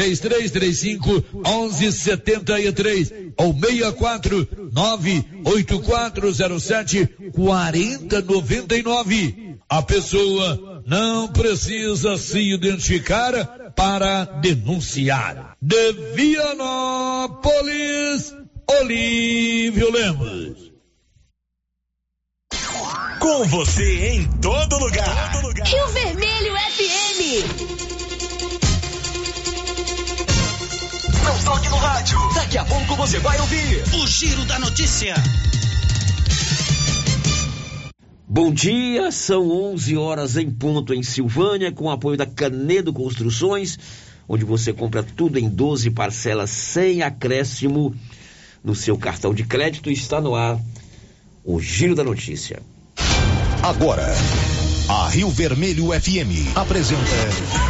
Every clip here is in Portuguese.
3335 1173 ou 64 98407 4099. A pessoa não precisa se identificar para denunciar. De Vianópolis, Olívio Lemos. Com você em todo lugar. Todo lugar. Rio Vermelho FM. Toque no rádio. Daqui a pouco você vai ouvir o Giro da Notícia. Bom dia, são 11 horas em ponto em Silvânia, com apoio da Canedo Construções, onde você compra tudo em 12 parcelas sem acréscimo no seu cartão de crédito. Está no ar o Giro da Notícia. Agora, a Rio Vermelho FM apresenta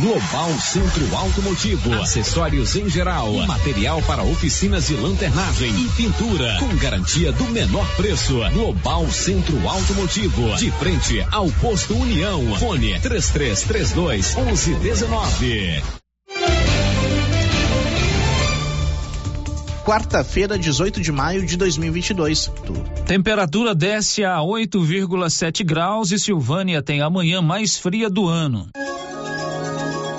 Global Centro Automotivo, acessórios em geral, material para oficinas de lanternagem e pintura, com garantia do menor preço. Global Centro Automotivo, de frente ao posto União. Fone 3332 1119. quarta-feira, 18 de maio de 2022. Temperatura desce a 8,7 graus e Silvânia tem a manhã mais fria do ano.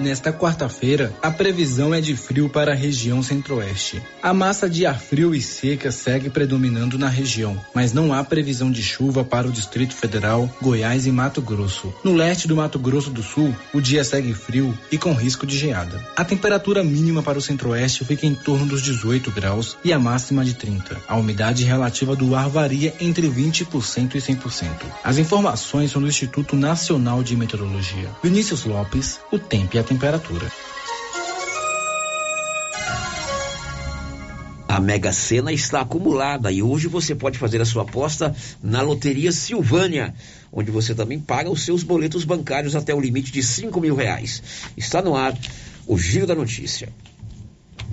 Nesta quarta-feira, a previsão é de frio para a região centro-oeste. A massa de ar frio e seca segue predominando na região, mas não há previsão de chuva para o Distrito Federal, Goiás e Mato Grosso. No leste do Mato Grosso do Sul, o dia segue frio e com risco de geada. A temperatura mínima para o centro-oeste fica em torno dos 18 graus e a máxima de 30. A umidade relativa do ar varia entre 20% e 100%. As informações são do Instituto Nacional de Meteorologia. Vinícius Lopes, o tempo e a temperatura. A Mega Sena está acumulada e hoje você pode fazer a sua aposta na Loteria Silvânia, onde você também paga os seus boletos bancários até o limite de cinco mil reais. Está no ar o Giro da Notícia.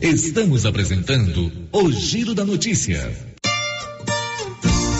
Estamos apresentando o Giro da Notícia.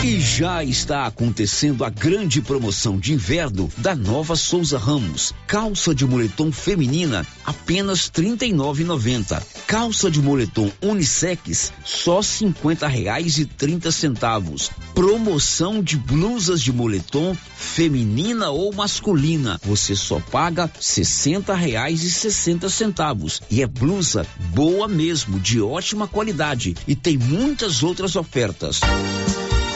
E já está acontecendo a grande promoção de inverno da Nova Souza Ramos. Calça de moletom feminina apenas R$ 39,90. Calça de moletom unissex só 50 reais e 30 centavos. Promoção de blusas de moletom feminina ou masculina. Você só paga 60 reais e 60 centavos. E é blusa boa mesmo, de ótima qualidade. E tem muitas outras ofertas.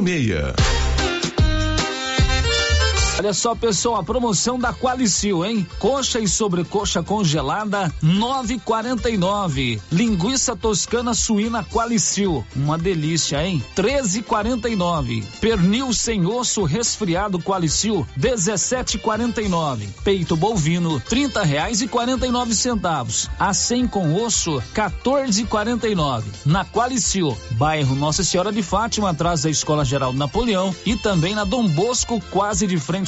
46. Olha só, pessoal, a promoção da Qualicil, hein? Coxa e sobrecoxa congelada, 9,49. Linguiça toscana suína Qualicil, uma delícia, hein? 13,49. Pernil sem osso resfriado Qualicil, 17,49. Peito bovino, 30 reais e 49 centavos. A 100 com osso, 14,49. Na Qualicil, bairro Nossa Senhora de Fátima, atrás da Escola Geral Napoleão e também na Dom Bosco, quase de frente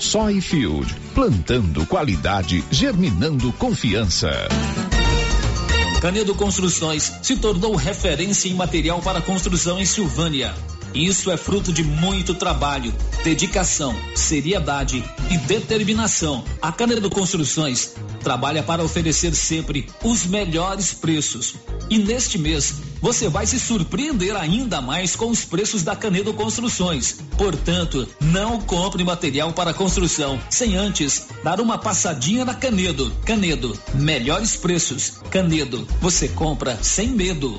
Soyfield, plantando qualidade, germinando confiança. Canedo Construções se tornou referência em material para construção em Silvânia Isso é fruto de muito trabalho, dedicação, seriedade e determinação. A Canedo Construções trabalha para oferecer sempre os melhores preços. E neste mês, você vai se surpreender ainda mais com os preços da Canedo Construções. Portanto, não compre material para construção sem antes dar uma passadinha na Canedo. Canedo, melhores preços. Canedo, você compra sem medo.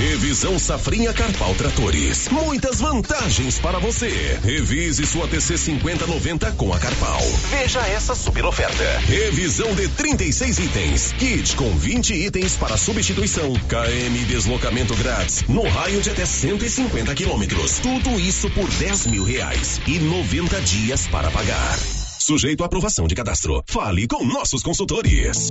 Revisão Safrinha Carpal Tratores. Muitas vantagens para você. Revise sua TC 5090 com a Carpal. Veja essa super oferta. Revisão de 36 itens. Kit com 20 itens para substituição. KM deslocamento grátis. No raio de até 150 quilômetros. Tudo isso por 10 mil reais. E 90 dias para pagar. Sujeito à aprovação de cadastro. Fale com nossos consultores.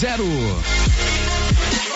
8200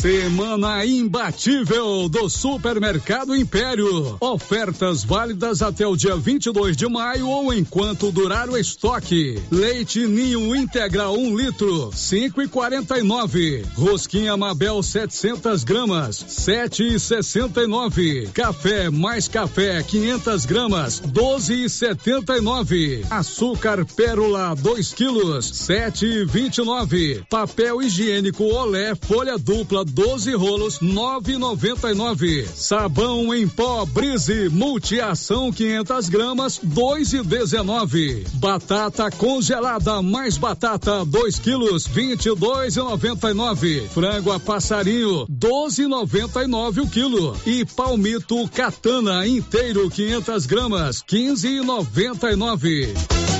Semana imbatível do Supermercado Império. Ofertas válidas até o dia 22 de maio ou enquanto durar o estoque. Leite Ninho Integral 1 um litro, 5,49. Rosquinha Mabel 700 gramas, 7,69. Café mais café 500 gramas, 12,79. Açúcar Pérola 2 quilos, 7,29. Papel higiênico Olé folha dupla 12 rolos, 9,99. Sabão em pó Brise multiação 500 gramas, 2,19. Batata congelada mais batata 2 quilos, 22,99. Frango a passarinho 12,99 o quilo. E palmito katana inteiro 500 gramas, 15,99.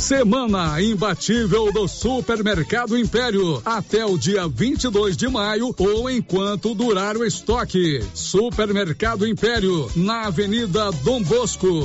Semana imbatível do Supermercado Império até o dia 22 de maio ou enquanto durar o estoque. Supermercado Império na Avenida Dom Bosco.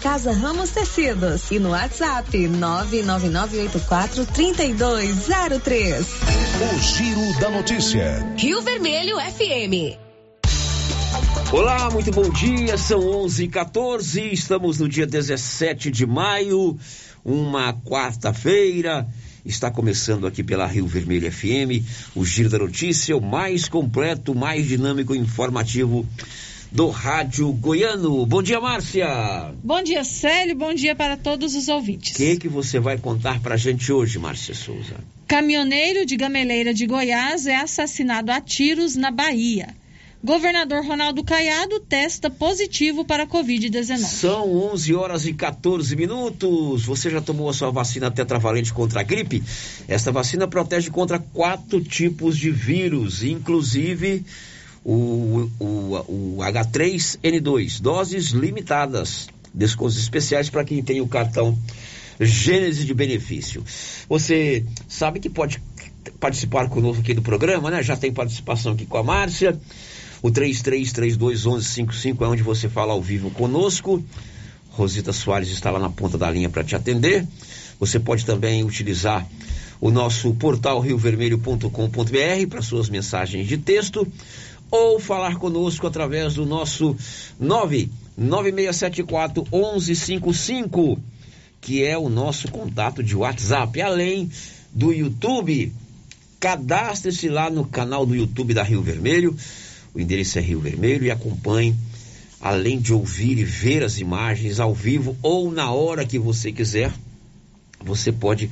Casa Ramos Tecidos e no WhatsApp 999843203. O Giro da Notícia. Rio Vermelho FM. Olá, muito bom dia. São 11:14. Estamos no dia 17 de maio, uma quarta-feira. Está começando aqui pela Rio Vermelho FM, o Giro da Notícia, o mais completo, mais dinâmico e informativo do Rádio Goiano. Bom dia, Márcia. Bom dia, Célio. Bom dia para todos os ouvintes. O que, que você vai contar para a gente hoje, Márcia Souza? Caminhoneiro de Gameleira de Goiás é assassinado a tiros na Bahia. Governador Ronaldo Caiado testa positivo para a Covid-19. São 11 horas e 14 minutos. Você já tomou a sua vacina tetravalente contra a gripe? Esta vacina protege contra quatro tipos de vírus, inclusive o, o, o H3N2. Doses limitadas. Descontos especiais para quem tem o cartão Gênese de benefício. Você sabe que pode participar conosco aqui do programa, né? Já tem participação aqui com a Márcia. O 33321155 é onde você fala ao vivo conosco. Rosita Soares está lá na ponta da linha para te atender. Você pode também utilizar o nosso portal riovermelho.com.br para suas mensagens de texto ou falar conosco através do nosso 99674 1155, que é o nosso contato de WhatsApp, além do YouTube. Cadastre-se lá no canal do YouTube da Rio Vermelho o endereço é Rio Vermelho e acompanhe, além de ouvir e ver as imagens ao vivo ou na hora que você quiser, você pode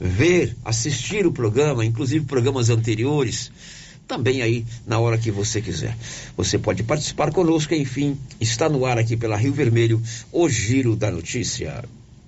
ver, assistir o programa, inclusive programas anteriores, também aí na hora que você quiser. Você pode participar conosco, enfim, está no ar aqui pela Rio Vermelho, o Giro da Notícia.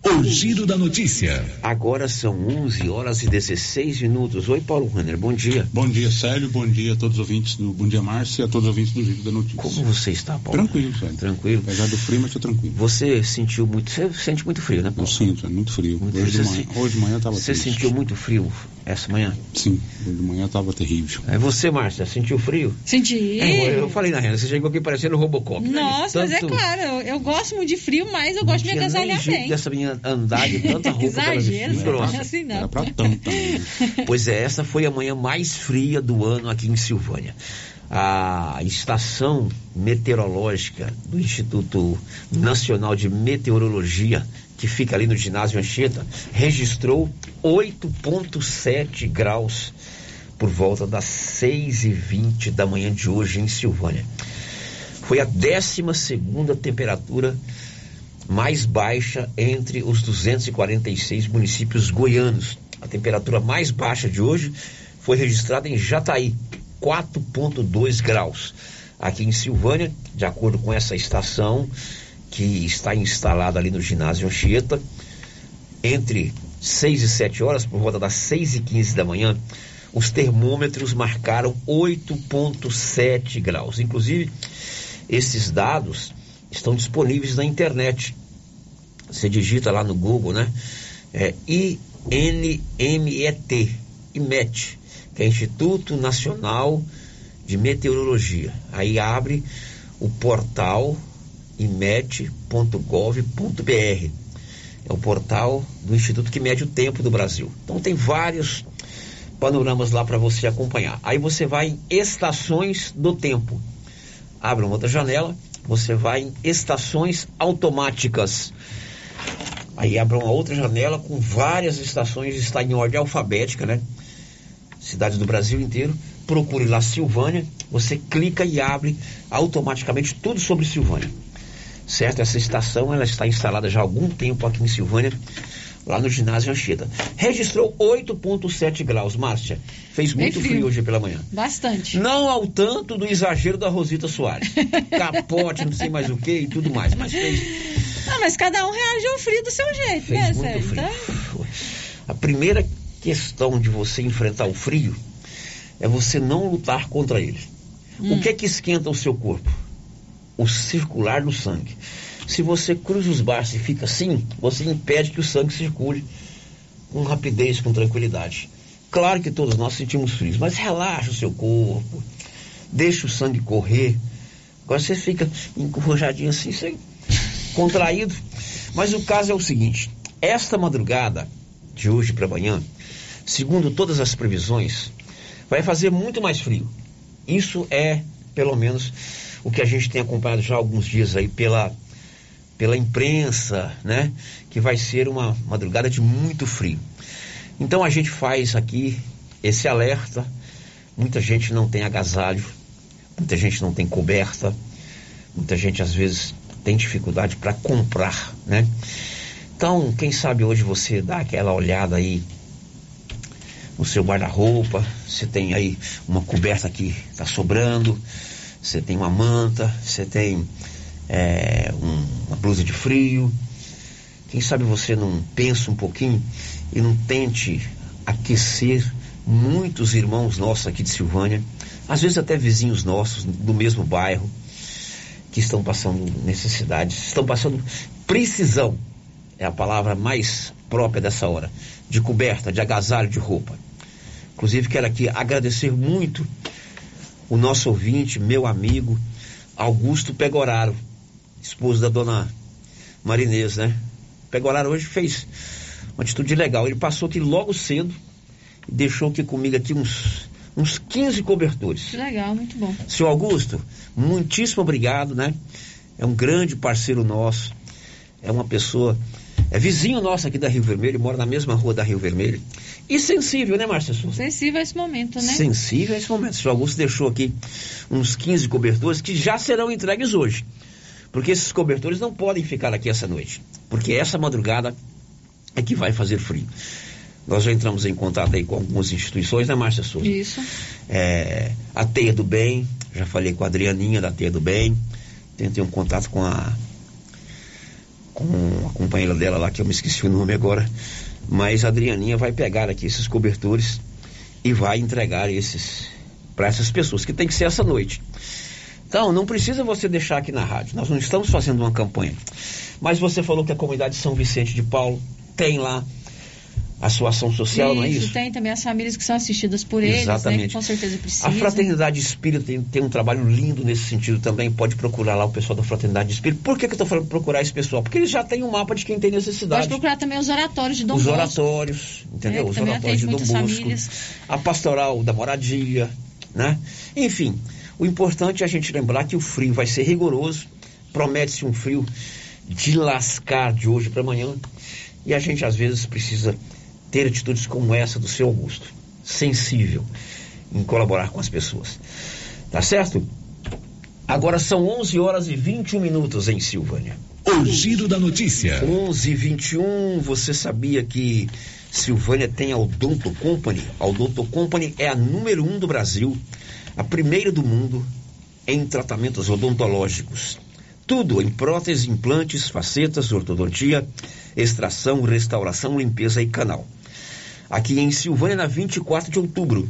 O Giro da Notícia. Agora são 11 horas e 16 minutos. Oi, Paulo Renner, bom dia. Bom dia, Célio. Bom dia a todos os ouvintes do Bom Dia Márcia e a todos os ouvintes do Giro da Notícia. Como você está, Paulo? Tranquilo, Célio. Tranquilo. Apesar do frio, mas estou tranquilo. Você sentiu muito. Você sente muito frio, né, Paulo? Eu sinto, é muito frio. Muito hoje, frio. De manhã, hoje de manhã estava Você sentiu muito frio essa manhã? Sim, de manhã estava terrível. É você, Márcia, sentiu frio? Senti. É, eu, falei na Renda, você chegou aqui parecendo Robocop. Nossa, né? Tanto... mas é claro, eu, gosto muito de frio, mas eu gosto de me agasalhar bem. dessa menina andar de tanta roupa Exagero, que ela não é assim não. Era pra tanto também. Pois é, essa foi a manhã mais fria do ano aqui em Silvânia. A estação meteorológica do Instituto Nacional de Meteorologia, que fica ali no ginásio Anchieta, registrou 8,7 graus por volta das 6h20 da manhã de hoje em Silvânia. Foi a 12 segunda temperatura mais baixa entre os 246 municípios goianos. A temperatura mais baixa de hoje foi registrada em Jataí, 4,2 graus. Aqui em Silvânia, de acordo com essa estação que está instalada ali no ginásio Anchieta, entre 6 e 7 horas, por volta das 6 e 15 da manhã, os termômetros marcaram 8,7 graus. Inclusive, esses dados estão disponíveis na internet. Você digita lá no Google, né? É INMET, IMET, que é Instituto Nacional de Meteorologia. Aí abre o portal imet.gov.br. É o portal do instituto que mede o tempo do Brasil. Então tem vários panoramas lá para você acompanhar. Aí você vai em estações do tempo. Abre uma outra janela, você vai em estações automáticas. Aí abre uma outra janela com várias estações, está em ordem alfabética, né? Cidades do Brasil inteiro. Procure lá Silvânia, você clica e abre automaticamente tudo sobre Silvânia. Certo? Essa estação ela está instalada já há algum tempo aqui em Silvânia, lá no ginásio Anchieta. Registrou 8,7 graus, Márcia. Fez muito frio. frio. hoje pela manhã. Bastante. Não ao tanto do exagero da Rosita Soares. Capote, não sei mais o que e tudo mais. Mas fez. Ah, mas cada um reage ao frio do seu jeito, fez né, muito Sérgio? frio. Então... A primeira questão de você enfrentar o frio é você não lutar contra ele. Hum. O que é que esquenta o seu corpo? O circular do sangue. Se você cruza os braços e fica assim, você impede que o sangue circule com rapidez, com tranquilidade. Claro que todos nós sentimos frio, mas relaxa o seu corpo, deixa o sangue correr. Agora você fica encorajadinho assim, você, contraído. Mas o caso é o seguinte: esta madrugada de hoje para amanhã, segundo todas as previsões, vai fazer muito mais frio. Isso é, pelo menos, o que a gente tem acompanhado já há alguns dias aí pela pela imprensa, né? Que vai ser uma madrugada de muito frio. Então a gente faz aqui esse alerta. Muita gente não tem agasalho, muita gente não tem coberta, muita gente às vezes tem dificuldade para comprar, né? Então, quem sabe hoje você dá aquela olhada aí no seu guarda-roupa, se tem aí uma coberta que está sobrando, você tem uma manta, você tem é, um, uma blusa de frio. Quem sabe você não pensa um pouquinho e não tente aquecer muitos irmãos nossos aqui de Silvânia, às vezes até vizinhos nossos do mesmo bairro, que estão passando necessidades, estão passando precisão, é a palavra mais própria dessa hora, de coberta, de agasalho, de roupa. Inclusive, quero aqui agradecer muito o nosso ouvinte, meu amigo, Augusto Pegoraro, esposo da dona Marinês, né? Pegoraro hoje fez uma atitude legal. Ele passou aqui logo cedo e deixou aqui comigo aqui uns, uns 15 cobertores. Legal, muito bom. Senhor Augusto, muitíssimo obrigado, né? É um grande parceiro nosso, é uma pessoa, é vizinho nosso aqui da Rio Vermelho, mora na mesma rua da Rio Vermelho. E sensível, né, Márcia Souza? Sensível a esse momento, né? Sensível a esse momento. O senhor Augusto deixou aqui uns 15 cobertores que já serão entregues hoje. Porque esses cobertores não podem ficar aqui essa noite. Porque essa madrugada é que vai fazer frio. Nós já entramos em contato aí com algumas instituições, né, Márcia Souza? Isso. É, a Teia do Bem, já falei com a Adrianinha da Teia do Bem. Tentei um contato com a com a companheira dela lá, que eu me esqueci o nome agora. Mas a Adrianinha vai pegar aqui esses cobertores e vai entregar esses para essas pessoas, que tem que ser essa noite. Então, não precisa você deixar aqui na rádio. Nós não estamos fazendo uma campanha. Mas você falou que a comunidade São Vicente de Paulo tem lá a sua ação social, isso, não é isso? tem também as famílias que são assistidas por eles, Exatamente. né, que com certeza precisam. A Fraternidade Espírita tem, tem, um trabalho lindo nesse sentido também. Pode procurar lá o pessoal da Fraternidade Espírita. Por que, que eu estou falando procurar esse pessoal? Porque eles já têm um mapa de quem tem necessidade. Pode procurar também os oratórios de Dom Os Bosco. oratórios, entendeu? É, os oratórios de Dom Bosco. famílias. A pastoral da moradia, né? Enfim, o importante é a gente lembrar que o frio vai ser rigoroso. Promete-se um frio de lascar de hoje para amanhã. E a gente às vezes precisa ter atitudes como essa do seu Augusto, sensível em colaborar com as pessoas. Tá certo? Agora são 11 horas e 21 minutos em Silvânia. O giro da notícia. 11 e 21, você sabia que Silvânia tem a Odonto Company? A Odonto Company é a número um do Brasil, a primeira do mundo em tratamentos odontológicos. Tudo em próteses, implantes, facetas, ortodontia, extração, restauração, limpeza e canal. Aqui em Silvânia, na 24 de outubro.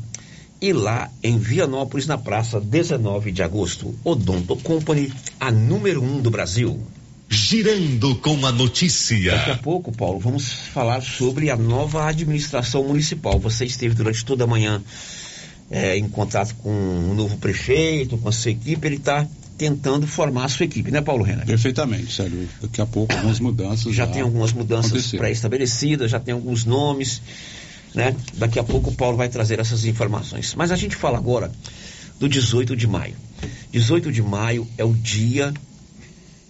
E lá em Vianópolis, na praça 19 de agosto. Odonto Company, a número um do Brasil. Girando com a notícia. Daqui a pouco, Paulo, vamos falar sobre a nova administração municipal. Você esteve durante toda a manhã é, em contato com o novo prefeito, com a sua equipe. Ele está tentando formar a sua equipe, né, Paulo Renner? Perfeitamente, Sérgio. Daqui a pouco algumas mudanças. Já, já tem algumas mudanças pré-estabelecidas, já tem alguns nomes, né? Daqui a pouco o Paulo vai trazer essas informações. Mas a gente fala agora do 18 de maio. 18 de maio é o dia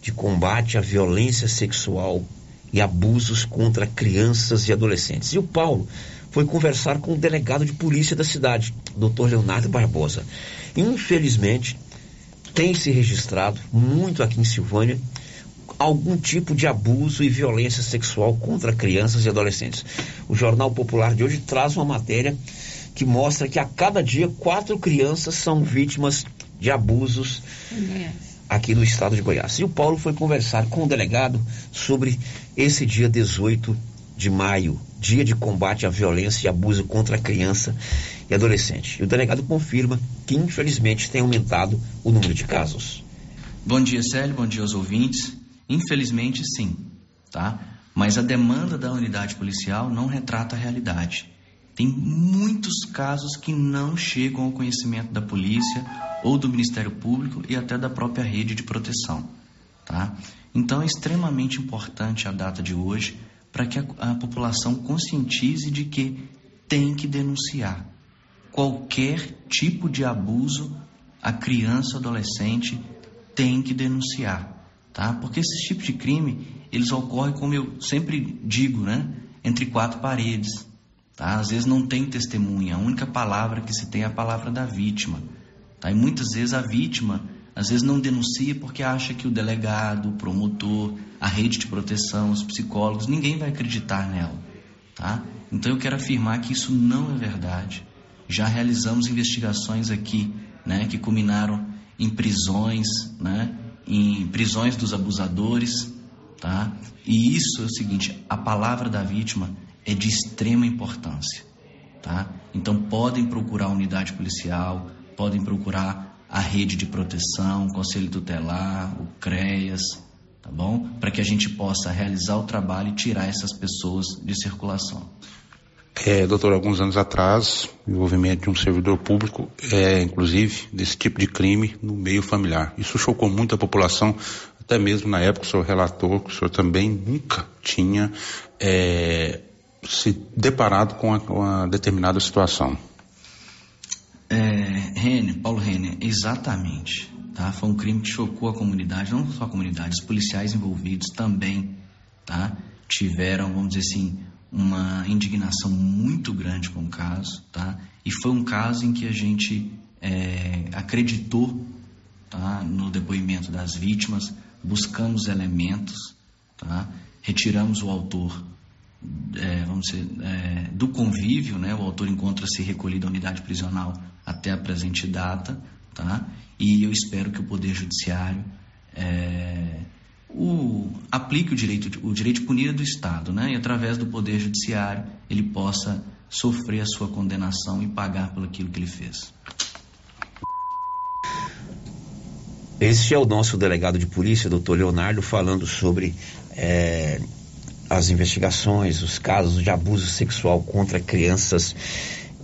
de combate à violência sexual e abusos contra crianças e adolescentes. E o Paulo foi conversar com o delegado de polícia da cidade, Dr. Leonardo Barbosa. Infelizmente, tem se registrado muito aqui em Silvânia algum tipo de abuso e violência sexual contra crianças e adolescentes. O Jornal Popular de hoje traz uma matéria que mostra que a cada dia quatro crianças são vítimas de abusos aqui no estado de Goiás. E o Paulo foi conversar com o delegado sobre esse dia 18 de maio, dia de combate à violência e abuso contra a criança e adolescente. E o delegado confirma que, infelizmente, tem aumentado o número de casos. Bom dia, Célio. Bom dia aos ouvintes. Infelizmente, sim, tá? Mas a demanda da unidade policial não retrata a realidade. Tem muitos casos que não chegam ao conhecimento da polícia ou do Ministério Público e até da própria rede de proteção, tá? Então é extremamente importante a data de hoje para que a, a população conscientize de que tem que denunciar qualquer tipo de abuso a criança, adolescente tem que denunciar, tá? Porque esses tipos de crime, eles ocorrem, como eu sempre digo, né? Entre quatro paredes, tá? Às vezes não tem testemunha, a única palavra que se tem é a palavra da vítima, tá? E muitas vezes a vítima, às vezes não denuncia porque acha que o delegado, o promotor, a rede de proteção, os psicólogos, ninguém vai acreditar nela, tá? Então eu quero afirmar que isso não é verdade. Já realizamos investigações aqui, né, que culminaram em prisões, né? Em prisões dos abusadores. Tá? E isso é o seguinte: a palavra da vítima é de extrema importância. Tá? Então podem procurar a unidade policial, podem procurar a rede de proteção, o Conselho Tutelar, o CREAS, tá bom? Para que a gente possa realizar o trabalho e tirar essas pessoas de circulação. É, doutor, alguns anos atrás, envolvimento de um servidor público, é, inclusive, desse tipo de crime no meio familiar. Isso chocou muito a população, até mesmo na época o senhor relatou que o senhor também nunca tinha é, se deparado com, uma determinada situação. É, Rene, Paulo Rene, exatamente. Tá? Foi um crime que chocou a comunidade, não só a comunidade, os policiais envolvidos também tá? tiveram, vamos dizer assim, uma indignação muito grande com o caso. Tá? E foi um caso em que a gente é, acreditou tá? no depoimento das vítimas, buscamos elementos, tá? retiramos o autor é, vamos dizer, é, do convívio, né? O autor encontra-se recolhido à unidade prisional até a presente data, tá? E eu espero que o Poder Judiciário é, o, aplique o direito, o direito punir do Estado, né? E através do Poder Judiciário ele possa sofrer a sua condenação e pagar pelo aquilo que ele fez. Este é o nosso delegado de polícia, doutor Leonardo, falando sobre é, as investigações, os casos de abuso sexual contra crianças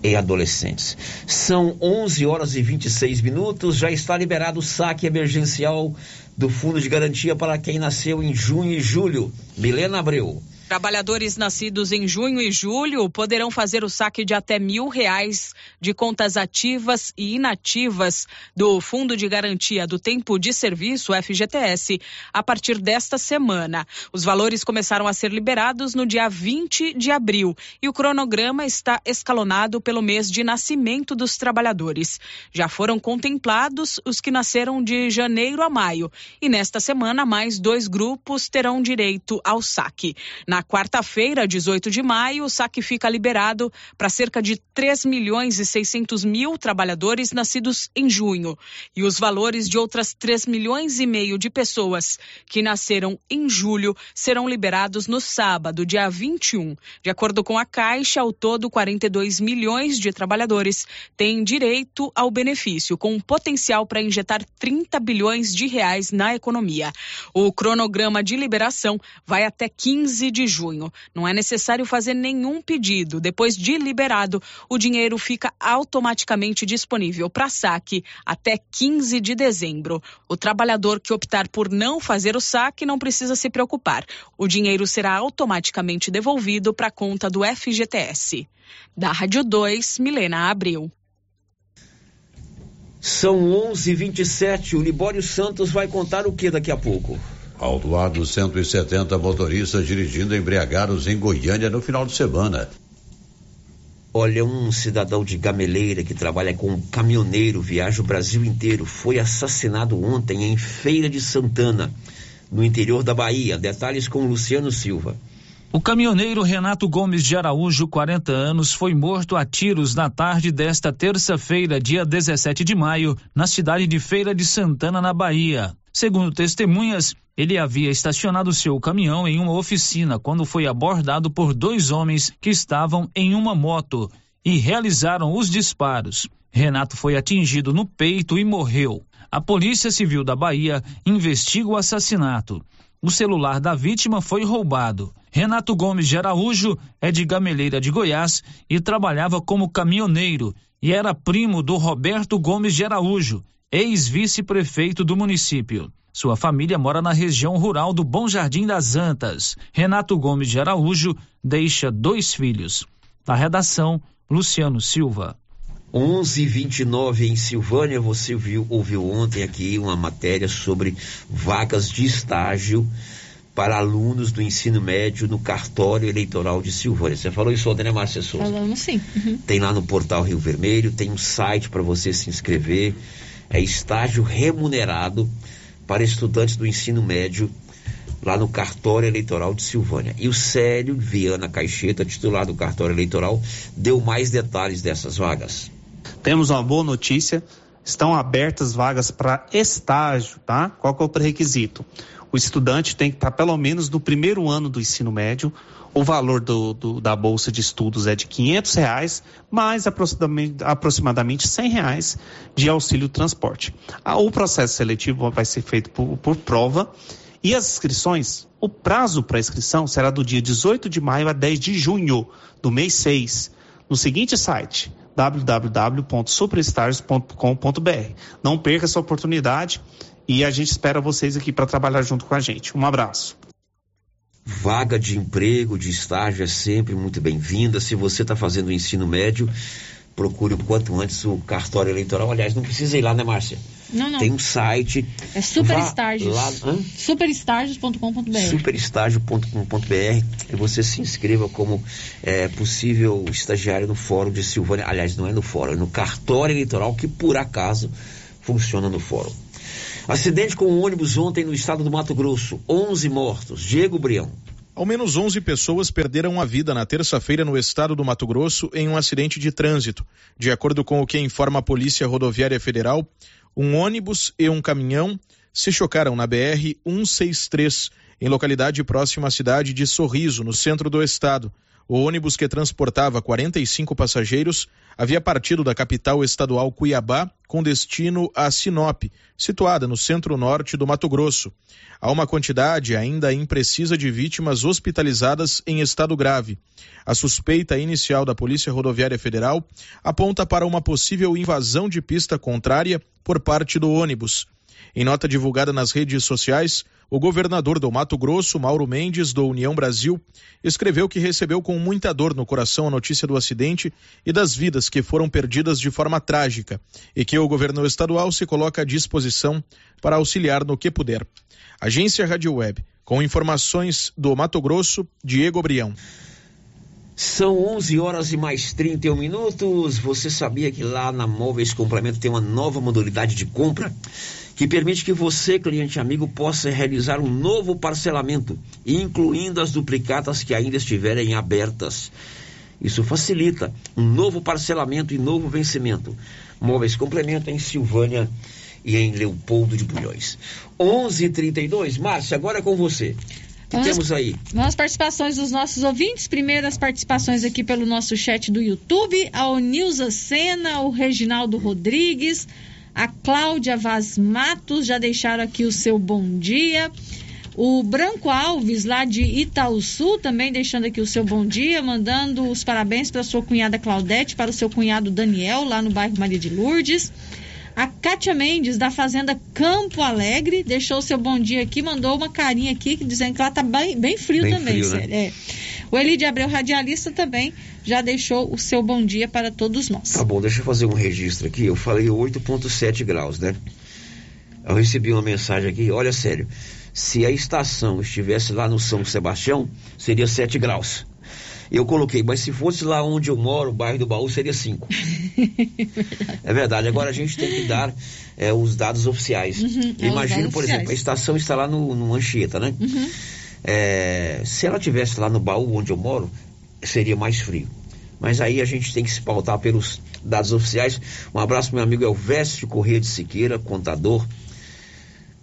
e adolescentes. São 11 horas e 26 minutos, já está liberado o saque emergencial do Fundo de Garantia para quem nasceu em junho e julho. Milena Abreu. Trabalhadores nascidos em junho e julho poderão fazer o saque de até mil reais de contas ativas e inativas do Fundo de Garantia do Tempo de Serviço, FGTS, a partir desta semana. Os valores começaram a ser liberados no dia 20 de abril e o cronograma está escalonado pelo mês de nascimento dos trabalhadores. Já foram contemplados os que nasceram de janeiro a maio e nesta semana mais dois grupos terão direito ao saque. Na quarta-feira, 18 de maio, o saque fica liberado para cerca de 3 milhões e 600 mil trabalhadores nascidos em junho. E os valores de outras 3 milhões e meio de pessoas que nasceram em julho serão liberados no sábado, dia 21. De acordo com a Caixa, ao todo, 42 milhões de trabalhadores têm direito ao benefício, com um potencial para injetar 30 bilhões de reais na economia. O cronograma de liberação vai até 15 de junho. Não é necessário fazer nenhum pedido. Depois de liberado, o dinheiro fica automaticamente disponível para saque até 15 de dezembro. O trabalhador que optar por não fazer o saque não precisa se preocupar. O dinheiro será automaticamente devolvido para a conta do FGTS. Da Rádio 2, Milena Abreu. São 11:27. O Libório Santos vai contar o que daqui a pouco? Autuados 170 motoristas dirigindo embriagados em Goiânia no final de semana. Olha, um cidadão de Gameleira que trabalha com um caminhoneiro, viaja o Brasil inteiro, foi assassinado ontem em Feira de Santana, no interior da Bahia. Detalhes com Luciano Silva. O caminhoneiro Renato Gomes de Araújo, 40 anos, foi morto a tiros na tarde desta terça-feira, dia 17 de maio, na cidade de Feira de Santana, na Bahia. Segundo testemunhas, ele havia estacionado seu caminhão em uma oficina quando foi abordado por dois homens que estavam em uma moto e realizaram os disparos. Renato foi atingido no peito e morreu. A Polícia Civil da Bahia investiga o assassinato. O celular da vítima foi roubado. Renato Gomes de Araújo é de Gameleira de Goiás e trabalhava como caminhoneiro e era primo do Roberto Gomes de Araújo, ex-vice-prefeito do município. Sua família mora na região rural do Bom Jardim das Antas. Renato Gomes de Araújo deixa dois filhos. Da redação, Luciano Silva. 11:29 em Silvânia, você viu, ouviu ontem aqui uma matéria sobre vagas de estágio para alunos do ensino médio no cartório eleitoral de Silvânia. Você falou isso ontem, né, Márcia Souza? Falamos sim. Uhum. Tem lá no portal Rio Vermelho, tem um site para você se inscrever. É estágio remunerado para estudantes do ensino médio lá no cartório eleitoral de Silvânia. E o Célio Viana Caixeta, titular do cartório eleitoral, deu mais detalhes dessas vagas. Temos uma boa notícia. estão abertas vagas para estágio, tá? Qual é o pré-requisito? O estudante tem que estar pelo menos no primeiro ano do ensino médio. O valor do, do, da bolsa de estudos é de quinhentos reais, mais aproximadamente, aproximadamente cem reais de auxílio transporte. Ah, o processo seletivo vai ser feito por, por prova e as inscrições, o prazo para inscrição será do dia 18 de maio a 10 de junho do mês 6, no seguinte site www.superstars.com.br. Não perca essa oportunidade e a gente espera vocês aqui para trabalhar junto com a gente. Um abraço. Vaga de emprego, de estágio é sempre muito bem-vinda. Se você está fazendo o ensino médio, procure o quanto antes o cartório eleitoral. Aliás, não precisa ir lá, né, Márcia? Não, não. Tem um site. É superestágios. Superestágios.com.br. Superestágio.com.br e você se inscreva como é, possível estagiário no Fórum de Silvânia. Aliás, não é no Fórum, é no cartório eleitoral que por acaso funciona no Fórum. Acidente com um ônibus ontem no estado do Mato Grosso. 11 mortos. Diego Brião. Ao menos 11 pessoas perderam a vida na terça-feira no estado do Mato Grosso em um acidente de trânsito. De acordo com o que informa a Polícia Rodoviária Federal, um ônibus e um caminhão se chocaram na BR 163, em localidade próxima à cidade de Sorriso, no centro do estado. O ônibus que transportava 45 passageiros havia partido da capital estadual Cuiabá com destino a Sinop, situada no centro-norte do Mato Grosso. Há uma quantidade ainda imprecisa de vítimas hospitalizadas em estado grave. A suspeita inicial da Polícia Rodoviária Federal aponta para uma possível invasão de pista contrária por parte do ônibus. Em nota divulgada nas redes sociais, o governador do Mato Grosso, Mauro Mendes, do União Brasil, escreveu que recebeu com muita dor no coração a notícia do acidente e das vidas que foram perdidas de forma trágica e que o governo estadual se coloca à disposição para auxiliar no que puder. Agência Rádio Web, com informações do Mato Grosso, Diego Brião. São 11 horas e mais 31 minutos. Você sabia que lá na Móveis Complemento tem uma nova modalidade de compra? Que permite que você, cliente amigo, possa realizar um novo parcelamento, incluindo as duplicatas que ainda estiverem abertas. Isso facilita um novo parcelamento e novo vencimento. Móveis Complemento em Silvânia e em Leopoldo de Bulhões. 11:32. Márcia, agora é com você. O que Vamos- temos aí? Vamos participações dos nossos ouvintes. Primeiras participações aqui pelo nosso chat do YouTube. A Onilza Sena, o Reginaldo Rodrigues, a Cláudia Vaz Matos já deixaram aqui o seu bom dia. O Branco Alves, lá de Itaúsu, também deixando aqui o seu bom dia, mandando os parabéns para sua cunhada Claudete, para o seu cunhado Daniel, lá no bairro Maria de Lourdes. A Kátia Mendes, da Fazenda Campo Alegre, deixou o seu bom dia aqui, mandou uma carinha aqui dizendo que lá tá bem, bem frio Bem também, frio, né? É. O Eli de Abreu, radialista, também já deixou o seu bom dia para todos nós. Tá bom, deixa eu fazer um registro aqui. Eu falei 8,7 graus, né? Eu recebi uma mensagem aqui, olha sério, se a estação estivesse lá no São Sebastião, seria 7 graus. Eu coloquei, mas se fosse lá onde eu moro, o bairro do Baú, seria 5. é verdade, agora a gente tem que dar é, os dados oficiais. Uhum, é, dados por exemplo, a estação está lá no, no Anchieta, né? Uhum. É, se ela tivesse lá no baú onde eu moro, seria mais frio. Mas aí a gente tem que se pautar pelos dados oficiais. Um abraço meu amigo Elvésio Corrêa de Siqueira, contador,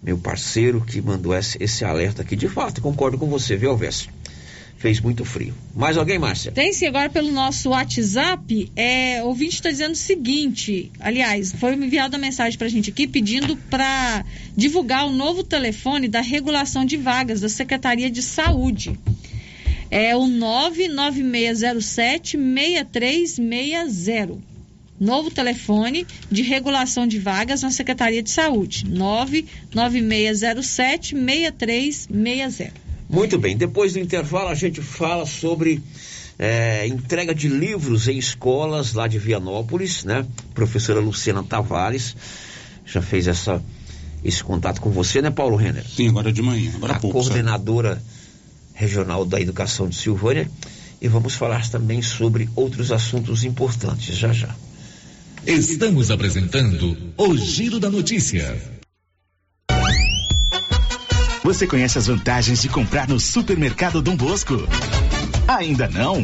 meu parceiro que mandou esse, esse alerta aqui. De fato, concordo com você, viu, Elvésio? Fez muito frio. Mais alguém, Márcia? Tem sim, agora pelo nosso WhatsApp, é, ouvinte está dizendo o seguinte, aliás, foi enviada uma mensagem para a gente aqui pedindo para divulgar o novo telefone da regulação de vagas da Secretaria de Saúde. É o 99607-6360. Novo telefone de regulação de vagas na Secretaria de Saúde. 99607-6360. Muito bem, depois do intervalo a gente fala sobre é, entrega de livros em escolas lá de Vianópolis, né? Professora Luciana Tavares já fez essa, esse contato com você, né, Paulo Renner? Sim, agora de manhã, agora a pouco. sabe? coordenadora regional da educação de Silvânia e vamos falar também sobre outros assuntos importantes já já. Estamos apresentando o Giro da Notícia. Você conhece as vantagens de comprar no supermercado Dom Bosco? Ainda não?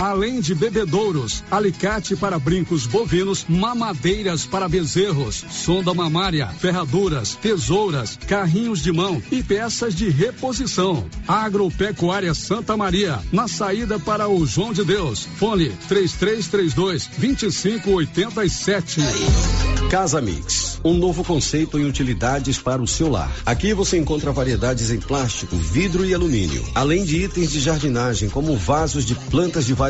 Além de bebedouros, alicate para brincos bovinos, mamadeiras para bezerros, sonda mamária, ferraduras, tesouras, carrinhos de mão e peças de reposição. Agropecuária Santa Maria, na saída para o João de Deus. Fone 3332 2587. Casa Mix, um novo conceito em utilidades para o seu lar. Aqui você encontra variedades em plástico, vidro e alumínio, além de itens de jardinagem como vasos de plantas de vários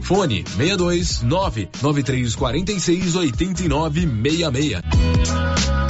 Fone 62 99346 8966.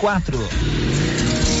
quatro.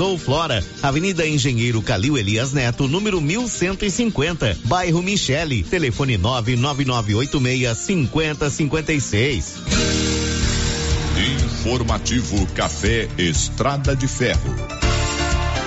ou Flora, Avenida Engenheiro Calil Elias Neto, número 1150, bairro Michele, telefone 99986 5056. Informativo Café Estrada de Ferro.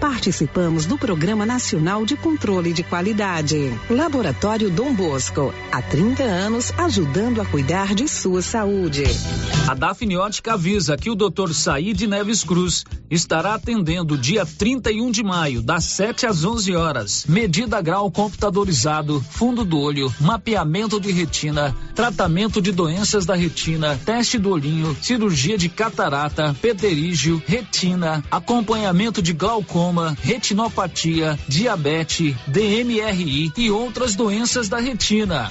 Participamos do Programa Nacional de Controle de Qualidade. Laboratório Dom Bosco, há 30 anos ajudando a cuidar de sua saúde. A Dafniótica avisa que o Dr. Said Neves Cruz estará atendendo dia 31 de maio, das 7 às 11 horas. Medida grau computadorizado, fundo do olho, mapeamento de retina, tratamento de doenças da retina, teste do olhinho, cirurgia de catarata, pterígio, retina, acompanhamento de glaucoma, retinopatia, diabetes, DMRI e outras doenças da retina.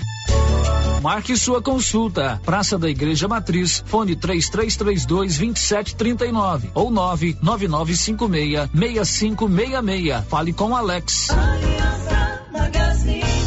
Marque sua consulta. Praça da Igreja Matriz, fone 3332 2739 ou 99956 6566. Fale com Alex. Aliança Magazine.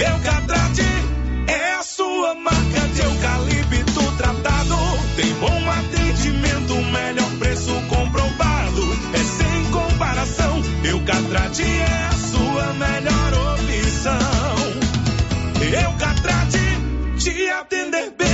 Eucatrate é a sua marca de eucalipto tratado. Tem bom atendimento, melhor preço comprovado. É sem comparação. Eucatrate é a sua melhor opção. Eucatrate te atender bem,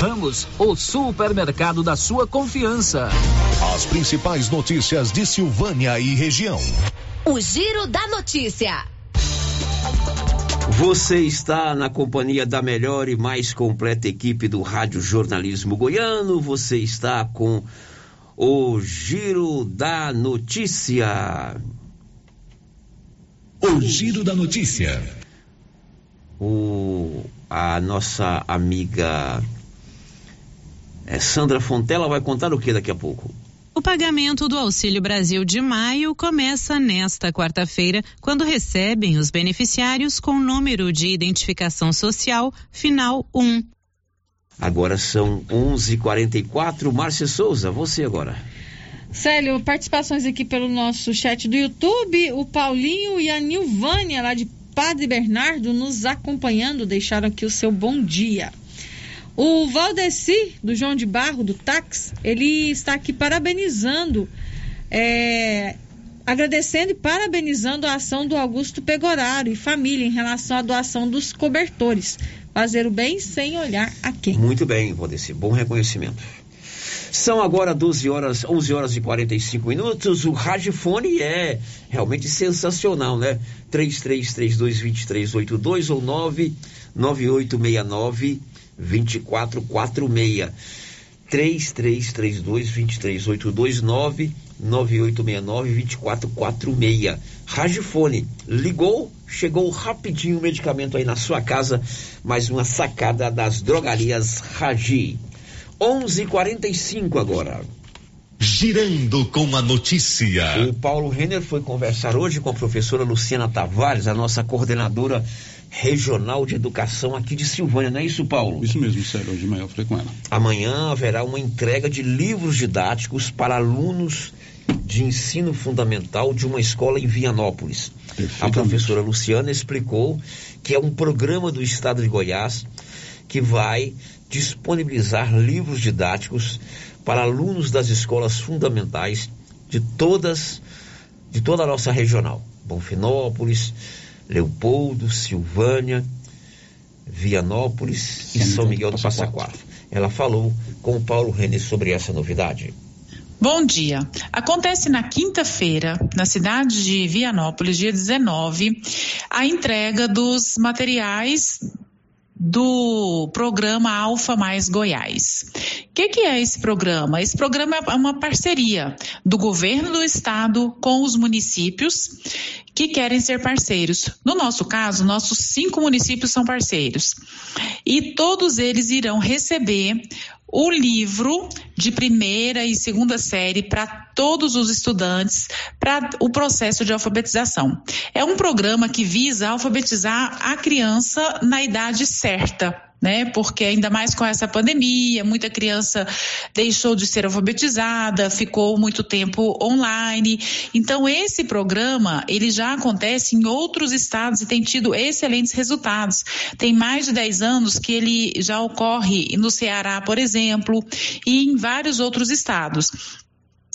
Ramos, o supermercado da sua confiança. As principais notícias de Silvânia e região. O Giro da Notícia. Você está na companhia da melhor e mais completa equipe do Rádio Jornalismo Goiano. Você está com o Giro da Notícia. O Giro da Notícia. O, a nossa amiga é, Sandra Fontela vai contar o que daqui a pouco? O pagamento do Auxílio Brasil de maio começa nesta quarta-feira, quando recebem os beneficiários com número de identificação social final 1. Agora são 11:44. Márcia Souza, você agora. Célio, participações aqui pelo nosso chat do YouTube. O Paulinho e a Nilvânia, lá de Padre Bernardo, nos acompanhando, deixaram aqui o seu bom dia. O Valdeci, do João de Barro, do Tax, ele está aqui parabenizando, é, agradecendo e parabenizando a ação do Augusto Pegoraro e família em relação à doação dos cobertores. Fazer o bem sem olhar a quem. Muito bem, Valdeci, bom reconhecimento. São agora 12 horas, 11 horas e 45 minutos. O Ragifone é realmente sensacional, né? 33322382 ou 99869 2446 3332 2382 99869 2446 Ragifone, ligou, chegou rapidinho o medicamento aí na sua casa, mais uma sacada das drogarias Ragi. 11:45 agora. Girando com a notícia. O Paulo Renner foi conversar hoje com a professora Luciana Tavares, a nossa coordenadora regional de educação aqui de Silvânia, não é isso, Paulo? Isso mesmo, sério. Hoje de manhã eu falei com ela. Amanhã haverá uma entrega de livros didáticos para alunos de ensino fundamental de uma escola em Vianópolis. A professora Luciana explicou que é um programa do estado de Goiás que vai disponibilizar livros didáticos para alunos das escolas fundamentais de todas de toda a nossa regional. Bonfinópolis, Leopoldo, Silvânia, Vianópolis e São Miguel do Passa Quatro. Ela falou com o Paulo René sobre essa novidade. Bom dia. Acontece na quinta-feira, na cidade de Vianópolis, dia 19, a entrega dos materiais do programa Alfa Mais Goiás. O que, que, é esse programa? Esse programa é uma parceria do governo do estado com os municípios que querem ser parceiros. No nosso caso, nossos cinco municípios são parceiros. E todos eles irão receber o livro de primeira e segunda série para todos os estudantes para o processo de alfabetização. É um programa que visa alfabetizar a criança na idade certa né? Porque ainda mais com essa pandemia, muita criança deixou de ser alfabetizada, ficou muito tempo online. Então esse programa, ele já acontece em outros estados e tem tido excelentes resultados. Tem mais de 10 anos que ele já ocorre no Ceará, por exemplo, e em vários outros estados.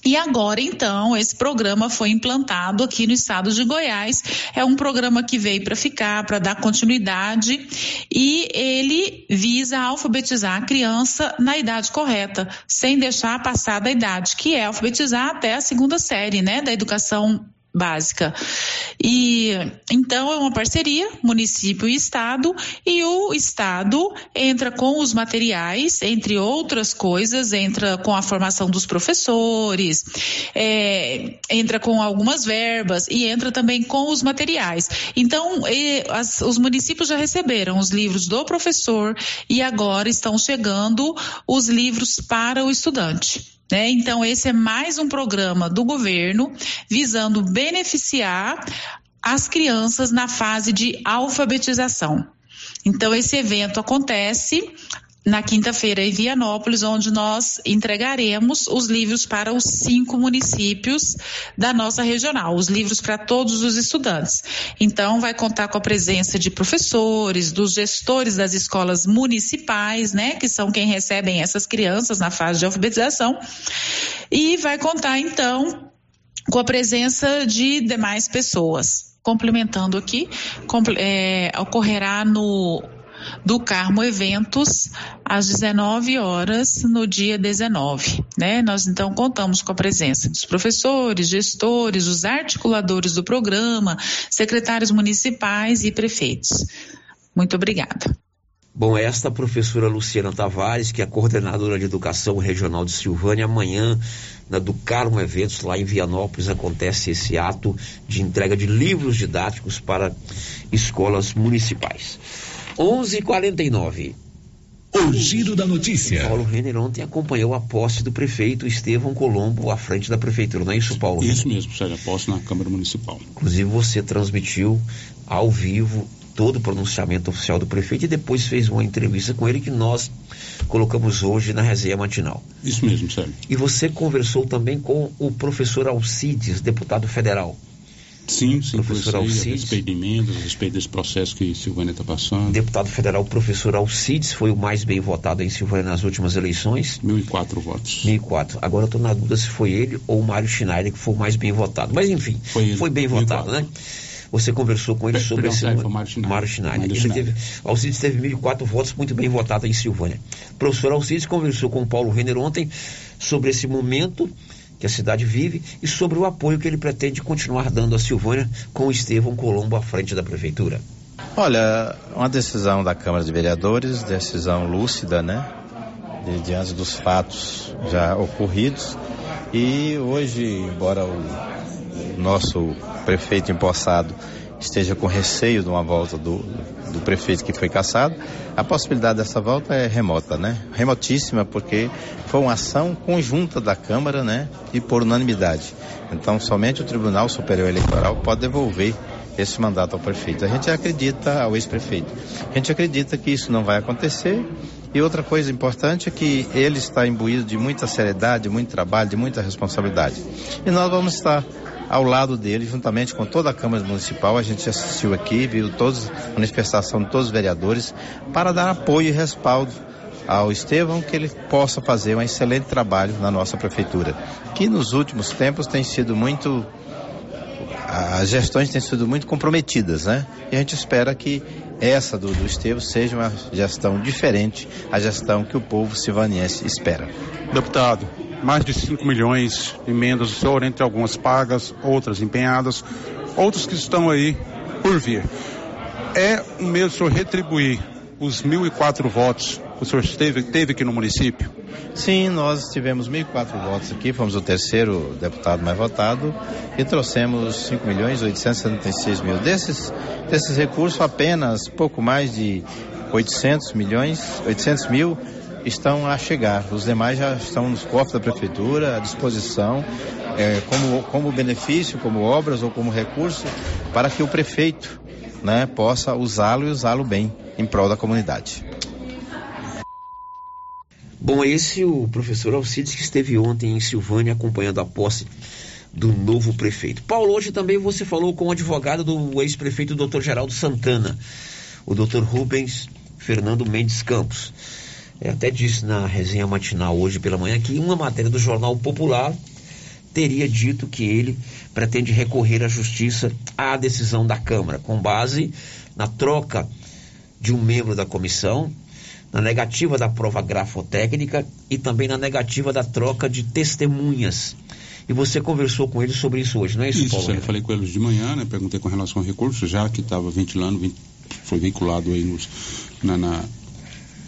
E agora, então, esse programa foi implantado aqui no estado de Goiás. É um programa que veio para ficar, para dar continuidade, e ele visa alfabetizar a criança na idade correta, sem deixar passar da idade, que é alfabetizar até a segunda série, né, da educação básica. E então é uma parceria município e estado e o estado entra com os materiais, entre outras coisas, entra com a formação dos professores, é, entra com algumas verbas e entra também com os materiais. Então e, as, os municípios já receberam os livros do professor e agora estão chegando os livros para o estudante. Né? Então, esse é mais um programa do governo visando beneficiar as crianças na fase de alfabetização. Então, esse evento acontece na quinta-feira em Vianópolis, onde nós entregaremos os livros para os cinco municípios da nossa regional, os livros para todos os estudantes. Então, vai contar com a presença de professores, dos gestores das escolas municipais, né, que são quem recebem essas crianças na fase de alfabetização, e vai contar então com a presença de demais pessoas. Complementando aqui, é, ocorrerá no do Carmo Eventos às 19 horas no dia 19, né? Nós então contamos com a presença dos professores, gestores, os articuladores do programa, secretários municipais e prefeitos. Muito obrigada. Bom, esta professora Luciana Tavares, que é coordenadora de educação regional de Silvânia, amanhã na do Carmo Eventos, lá em Vianópolis, acontece esse ato de entrega de livros didáticos para escolas municipais. 11:49. O giro da notícia. Paulo Renner ontem acompanhou a posse do prefeito Estevão Colombo à frente da prefeitura, não é isso, Paulo? Isso mesmo, Sérgio, a posse na Câmara Municipal. Inclusive você transmitiu ao vivo todo o pronunciamento oficial do prefeito e depois fez uma entrevista com ele que nós colocamos hoje na resenha matinal. Isso mesmo, Sérgio. E você conversou também com o professor Alcides, deputado federal. Sim, sim, professor Alcides. a respeito de emendas, a respeito desse processo que Silvânia está passando. Deputado federal professor Alcides foi o mais bem votado em Silvânia nas últimas eleições. 1.004 votos. 1.004. Agora eu estou na dúvida se foi ele ou o Mário Schneider que foi o mais bem votado. Mas enfim, Foi ele, bem 1.004. votado, né? Você conversou com ele Perdão, sobre esse foi o Mário Schneider. Mário Schneider. Mário Ele Schneider. teve, Alcides teve 1.004 votos, muito bem votado em Silvânia. O professor Alcides conversou com o Paulo Renner ontem sobre esse momento que a cidade vive e sobre o apoio que ele pretende continuar dando a Silvânia com Estevão Colombo à frente da prefeitura. Olha, uma decisão da Câmara de Vereadores, decisão lúcida, né? De, diante dos fatos já ocorridos. E hoje, embora o nosso prefeito empossado esteja com receio de uma volta do, do prefeito que foi cassado, a possibilidade dessa volta é remota, né? Remotíssima, porque foi uma ação conjunta da Câmara, né? E por unanimidade. Então, somente o Tribunal Superior Eleitoral pode devolver esse mandato ao prefeito. A gente acredita ao ex-prefeito. A gente acredita que isso não vai acontecer. E outra coisa importante é que ele está imbuído de muita seriedade, de muito trabalho, de muita responsabilidade. E nós vamos estar ao lado dele, juntamente com toda a Câmara Municipal. A gente assistiu aqui, viu todos, a manifestação de todos os vereadores, para dar apoio e respaldo ao Estevão que ele possa fazer um excelente trabalho na nossa prefeitura, que nos últimos tempos tem sido muito as gestões têm sido muito comprometidas, né? E a gente espera que essa do, do Estevam seja uma gestão diferente, a gestão que o povo silvaniense espera. Deputado, mais de 5 milhões de emendas, o senhor entre algumas pagas, outras empenhadas, outras que estão aí por vir. É o mesmo senhor retribuir os 1.004 votos que o senhor teve, teve aqui no município? Sim, nós tivemos 1.004 votos aqui, fomos o terceiro deputado mais votado e trouxemos 5 milhões 876 mil. Desses, desses recursos, apenas pouco mais de 800 milhões, 800 mil estão a chegar. Os demais já estão nos cofres da prefeitura, à disposição, eh, como, como benefício, como obras ou como recurso, para que o prefeito né, possa usá-lo e usá-lo bem em prol da comunidade. Bom, esse é o professor Alcides que esteve ontem em Silvânia acompanhando a posse do novo prefeito. Paulo, hoje também você falou com o advogado do ex-prefeito Dr. Geraldo Santana, o Dr. Rubens Fernando Mendes Campos. Até disse na resenha matinal hoje pela manhã que uma matéria do Jornal Popular teria dito que ele pretende recorrer à justiça à decisão da Câmara, com base na troca de um membro da comissão, na negativa da prova grafotécnica e também na negativa da troca de testemunhas. E você conversou com ele sobre isso hoje, não é isso, Isso, Paulo? eu falei com eles de manhã, né? Perguntei com relação ao recurso, já que estava ventilando, foi vinculado aí nos, na, na-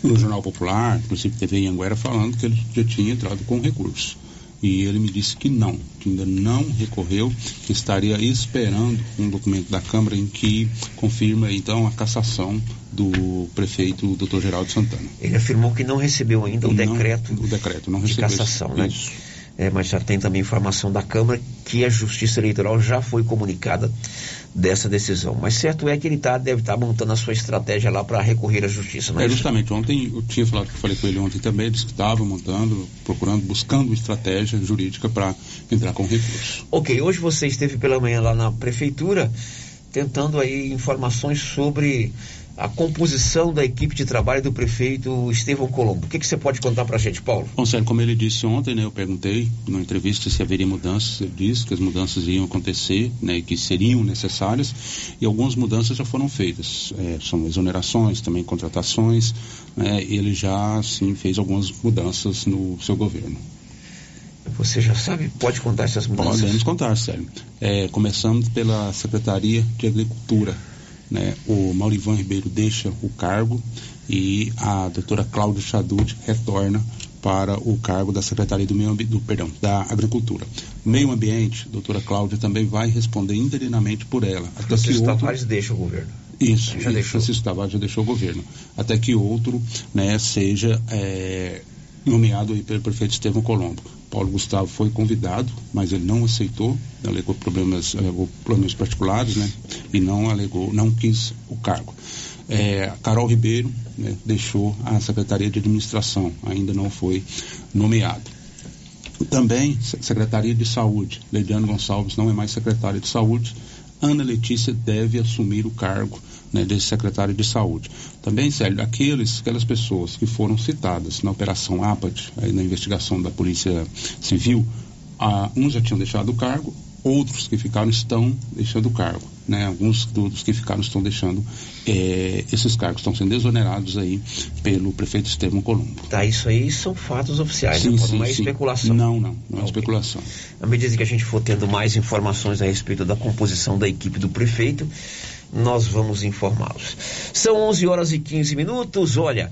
no Jornal Popular, inclusive TV Anguera, falando que ele já tinha entrado com recurso. E ele me disse que não, que ainda não recorreu, que estaria esperando um documento da Câmara em que confirma então a cassação do prefeito Dr. Geraldo Santana. Ele afirmou que não recebeu ainda o Não, decreto, o decreto não de recebeu cassação, né? isso. É, mas já tem também informação da Câmara que a Justiça Eleitoral já foi comunicada dessa decisão. Mas certo é que ele tá, deve estar montando a sua estratégia lá para recorrer à Justiça, não é É, justamente, ontem eu tinha falado, falei com ele ontem também, ele disse que estava montando, procurando, buscando estratégia jurídica para entrar com recurso. Ok, hoje você esteve pela manhã lá na prefeitura tentando aí informações sobre a composição da equipe de trabalho do prefeito Estevão Colombo. O que, que você pode contar para a gente, Paulo? Bom, Sérgio, como ele disse ontem, né, eu perguntei numa entrevista se haveria mudanças, ele disse que as mudanças iam acontecer, né, que seriam necessárias, e algumas mudanças já foram feitas. É, são exonerações, também contratações, né, ele já, sim, fez algumas mudanças no seu governo. Você já sabe, pode contar essas mudanças? Podemos contar, Sérgio. É, começando pela Secretaria de Agricultura. Né? O Maurivan Ribeiro deixa o cargo e a doutora Cláudia Chadut retorna para o cargo da Secretaria do Meio do, perdão, da Agricultura. Meio Ambiente, doutora Cláudia também vai responder interinamente por ela. Até Francisco que outro... Tavares deixa o governo. Isso, já deixou. Francisco Tavares já deixou o governo. Até que outro né, seja é, nomeado pelo prefeito Estevão Colombo. Paulo Gustavo foi convidado, mas ele não aceitou, alegou problemas, alegou problemas particulares, né? E não alegou, não quis o cargo. É, Carol Ribeiro né, deixou a Secretaria de Administração, ainda não foi nomeado. Também Secretaria de Saúde, Leidiano Gonçalves não é mais secretária de Saúde, Ana Letícia deve assumir o cargo né, desse secretário de saúde. Também, Célio, aqueles, aquelas pessoas que foram citadas na Operação APAT, aí na investigação da Polícia Civil, ah, uns já tinham deixado o cargo, outros que ficaram estão deixando o cargo. Né? Alguns dos que ficaram estão deixando é, esses cargos, estão sendo exonerados aí pelo prefeito Estevam Colombo. Tá, isso aí são fatos oficiais, sim, né? sim, não é sim. especulação. Não, não, não é okay. especulação. À medida que a gente for tendo mais informações a respeito da composição da equipe do prefeito, nós vamos informá-los. São 11 horas e 15 minutos. Olha,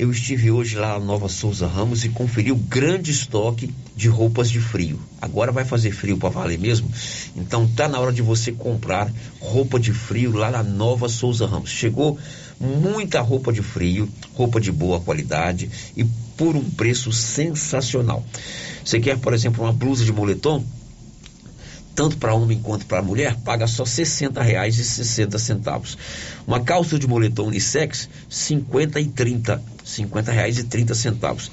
eu estive hoje lá na Nova Souza Ramos e conferi o grande estoque de roupas de frio. Agora vai fazer frio para valer mesmo? Então tá na hora de você comprar roupa de frio lá na Nova Souza Ramos. Chegou muita roupa de frio, roupa de boa qualidade e por um preço sensacional. Você quer, por exemplo, uma blusa de moletom? Tanto para homem quanto para mulher, paga só R$ 60,60. Uma calça de moletom unissex, 50 e 30, R$ 50,30.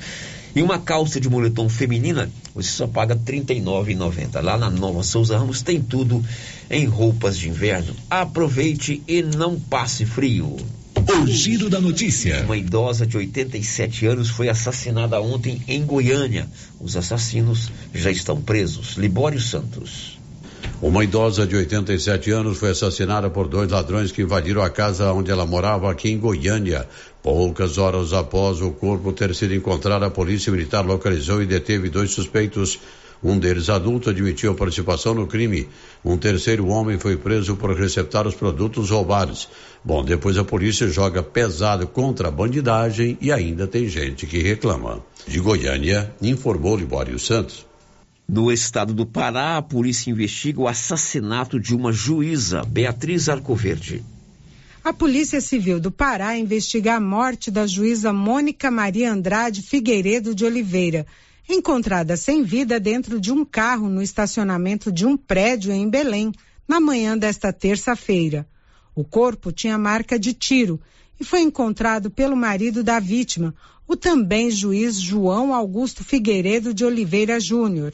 E uma calça de moletom feminina, você só paga R$ 39,90. Lá na Nova Souza Ramos tem tudo em roupas de inverno. Aproveite e não passe frio. O giro da notícia. Uma idosa de 87 anos foi assassinada ontem em Goiânia. Os assassinos já estão presos. Libório Santos. Uma idosa de 87 anos foi assassinada por dois ladrões que invadiram a casa onde ela morava aqui em Goiânia. Poucas horas após o corpo ter sido encontrado, a polícia militar localizou e deteve dois suspeitos. Um deles, adulto, admitiu a participação no crime. Um terceiro homem foi preso por receptar os produtos roubados. Bom, depois a polícia joga pesado contra a bandidagem e ainda tem gente que reclama. De Goiânia, informou Libório Santos. No estado do Pará, a polícia investiga o assassinato de uma juíza, Beatriz Arcoverde. A Polícia Civil do Pará investiga a morte da juíza Mônica Maria Andrade Figueiredo de Oliveira, encontrada sem vida dentro de um carro no estacionamento de um prédio em Belém, na manhã desta terça-feira. O corpo tinha marca de tiro e foi encontrado pelo marido da vítima, o também juiz João Augusto Figueiredo de Oliveira Júnior.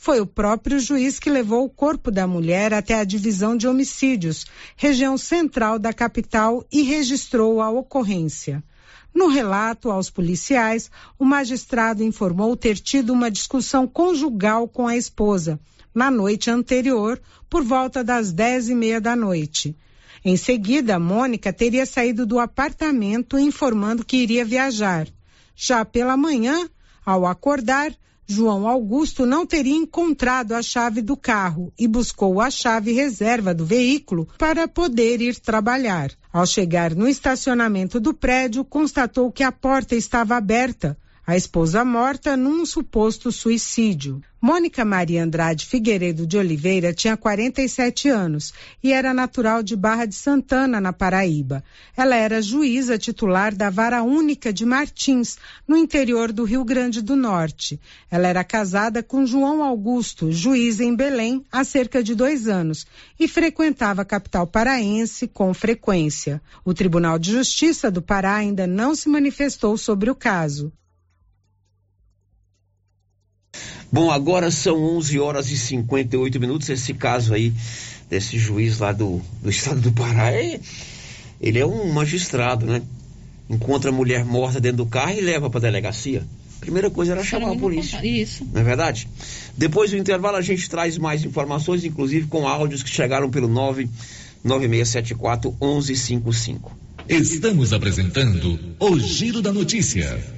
Foi o próprio juiz que levou o corpo da mulher até a divisão de homicídios, região central da capital, e registrou a ocorrência. No relato aos policiais, o magistrado informou ter tido uma discussão conjugal com a esposa na noite anterior, por volta das dez e meia da noite. Em seguida, Mônica teria saído do apartamento informando que iria viajar. Já pela manhã, ao acordar, João Augusto não teria encontrado a chave do carro e buscou a chave reserva do veículo para poder ir trabalhar. Ao chegar no estacionamento do prédio, constatou que a porta estava aberta a esposa morta num suposto suicídio. Mônica Maria Andrade Figueiredo de Oliveira tinha 47 anos e era natural de Barra de Santana, na Paraíba. Ela era juíza titular da Vara Única de Martins, no interior do Rio Grande do Norte. Ela era casada com João Augusto, juiz em Belém, há cerca de dois anos e frequentava a capital paraense com frequência. O Tribunal de Justiça do Pará ainda não se manifestou sobre o caso. Bom, agora são 11 horas e 58 minutos. Esse caso aí, desse juiz lá do, do estado do Pará, é, Ele é um magistrado, né? Encontra a mulher morta dentro do carro e leva para delegacia. Primeira coisa era chamar a polícia. Isso. Não é verdade? Depois do intervalo a gente traz mais informações, inclusive com áudios que chegaram pelo 99674 1155. Estamos apresentando o Giro da Notícia.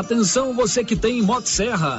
Atenção você que tem Motosserra.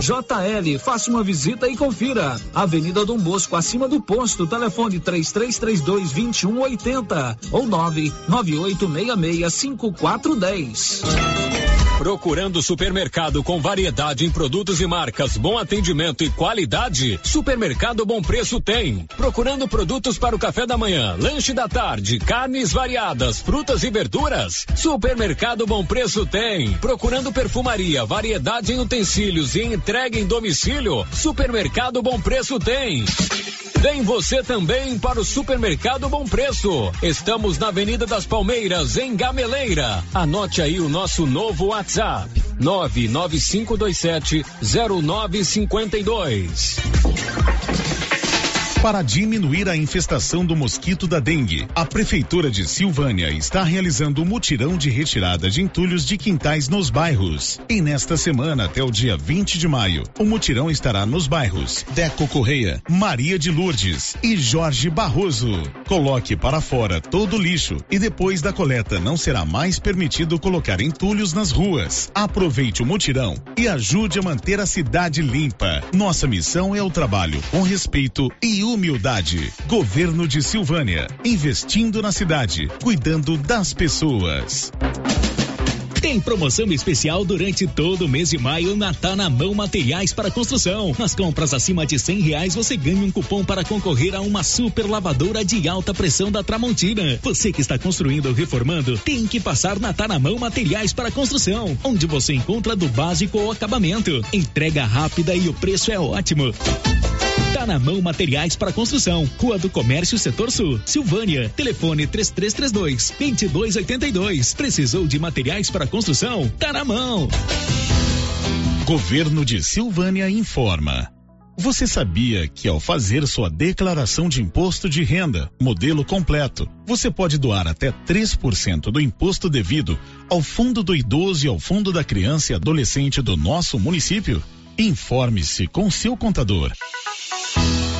JL, faça uma visita e confira. Avenida Dom Bosco, acima do posto, telefone 3332 2180 ou 99866 5410. Procurando supermercado com variedade em produtos e marcas, bom atendimento e qualidade? Supermercado Bom Preço tem. Procurando produtos para o café da manhã, lanche da tarde, carnes variadas, frutas e verduras? Supermercado Bom Preço tem. Procurando perfumaria, variedade em utensílios e entrega em domicílio? Supermercado Bom Preço tem. Vem você também para o Supermercado Bom Preço. Estamos na Avenida das Palmeiras, em Gameleira. Anote aí o nosso novo WhatsApp: 99527 0952. Para diminuir a infestação do mosquito da dengue, a Prefeitura de Silvânia está realizando um mutirão de retirada de entulhos de quintais nos bairros. E nesta semana, até o dia 20 de maio, o mutirão estará nos bairros Deco Correia, Maria de Lourdes e Jorge Barroso. Coloque para fora todo o lixo e depois da coleta não será mais permitido colocar entulhos nas ruas. Aproveite o mutirão e ajude a manter a cidade limpa. Nossa missão é o trabalho com respeito e humildade. Governo de Silvânia, investindo na cidade, cuidando das pessoas. Tem promoção especial durante todo o mês de maio na Tá na Mão Materiais para Construção. Nas compras acima de cem reais você ganha um cupom para concorrer a uma super lavadora de alta pressão da Tramontina. Você que está construindo ou reformando tem que passar na Tá na Mão Materiais para Construção, onde você encontra do básico ao acabamento. Entrega rápida e o preço é ótimo. Tá na mão materiais para construção. Rua do Comércio, Setor Sul. Silvânia. Telefone 3332 2282. Precisou de materiais para construção? Tá na mão. Governo de Silvânia informa. Você sabia que ao fazer sua declaração de imposto de renda, modelo completo, você pode doar até 3% do imposto devido ao Fundo do Idoso e ao Fundo da Criança e Adolescente do nosso município? Informe-se com seu contador.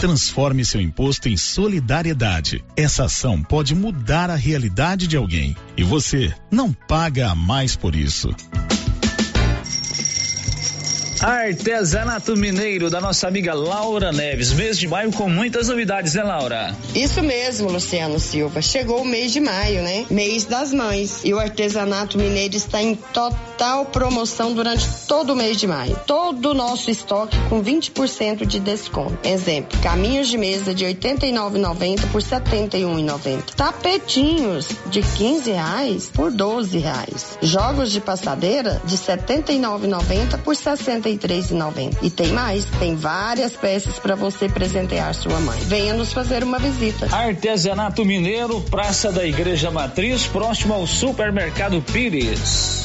Transforme seu imposto em solidariedade. Essa ação pode mudar a realidade de alguém e você não paga a mais por isso. Artesanato Mineiro da nossa amiga Laura Neves. Mês de maio com muitas novidades, né, Laura? Isso mesmo, Luciano Silva. Chegou o mês de maio, né? Mês das mães. E o artesanato mineiro está em total promoção durante todo o mês de maio. Todo o nosso estoque com 20% de desconto. Exemplo: caminhos de mesa de R$ 89,90 por R$ 71,90. Tapetinhos de 15 reais por 12 reais. Jogos de passadeira de R$ 79,90 por R$ 60 63,90. E tem mais, tem várias peças para você presentear sua mãe. Venha nos fazer uma visita. Artesanato Mineiro, Praça da Igreja Matriz, próximo ao Supermercado Pires.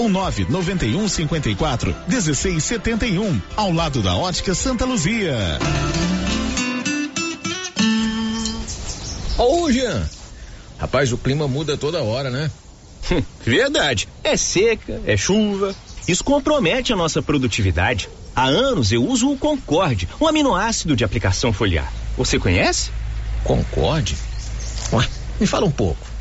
ou 991 54 1671, ao lado da Ótica Santa Luzia. Ô, Jean, rapaz, o clima muda toda hora, né? Hum, verdade. É seca, é chuva. Isso compromete a nossa produtividade. Há anos eu uso o Concorde, um aminoácido de aplicação foliar. Você conhece? Concorde? Ué, me fala um pouco.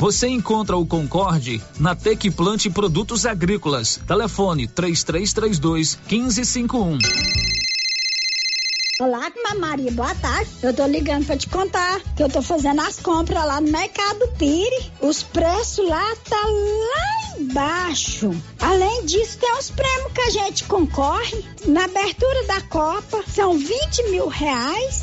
Você encontra o Concorde na Tec Plante Produtos Agrícolas. Telefone 3332 1551. Olá, Maria, boa tarde. Eu tô ligando pra te contar que eu tô fazendo as compras lá no Mercado Pire. Os preços lá tá lá embaixo. Além disso, tem os prêmios que a gente concorre. Na abertura da Copa, são 20 mil reais.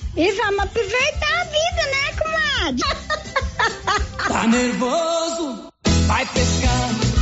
e vamos aproveitar a vida, né, comadre? Tá nervoso? Vai pescar.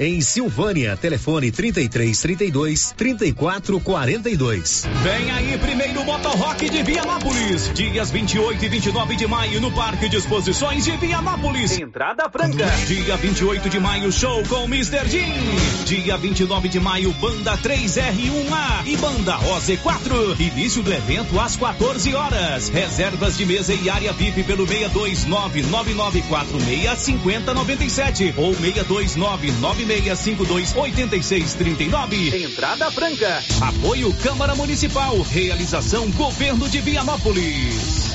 em Silvânia. Telefone 33 32 34 42. Vem aí, primeiro Motor Rock de Vianópolis. Dias 28 e 29 de maio no Parque de Exposições de Vianópolis. Entrada franca. Dia 28 de maio, show com Mr. Jean. Dia 29 de maio, Banda 3R1A e Banda OZ4. Início do evento às 14 horas. Reservas de mesa e área VIP pelo 62999465097 ou 629 96528639. Entrada franca. Apoio Câmara Municipal. Realização Governo de Vianópolis.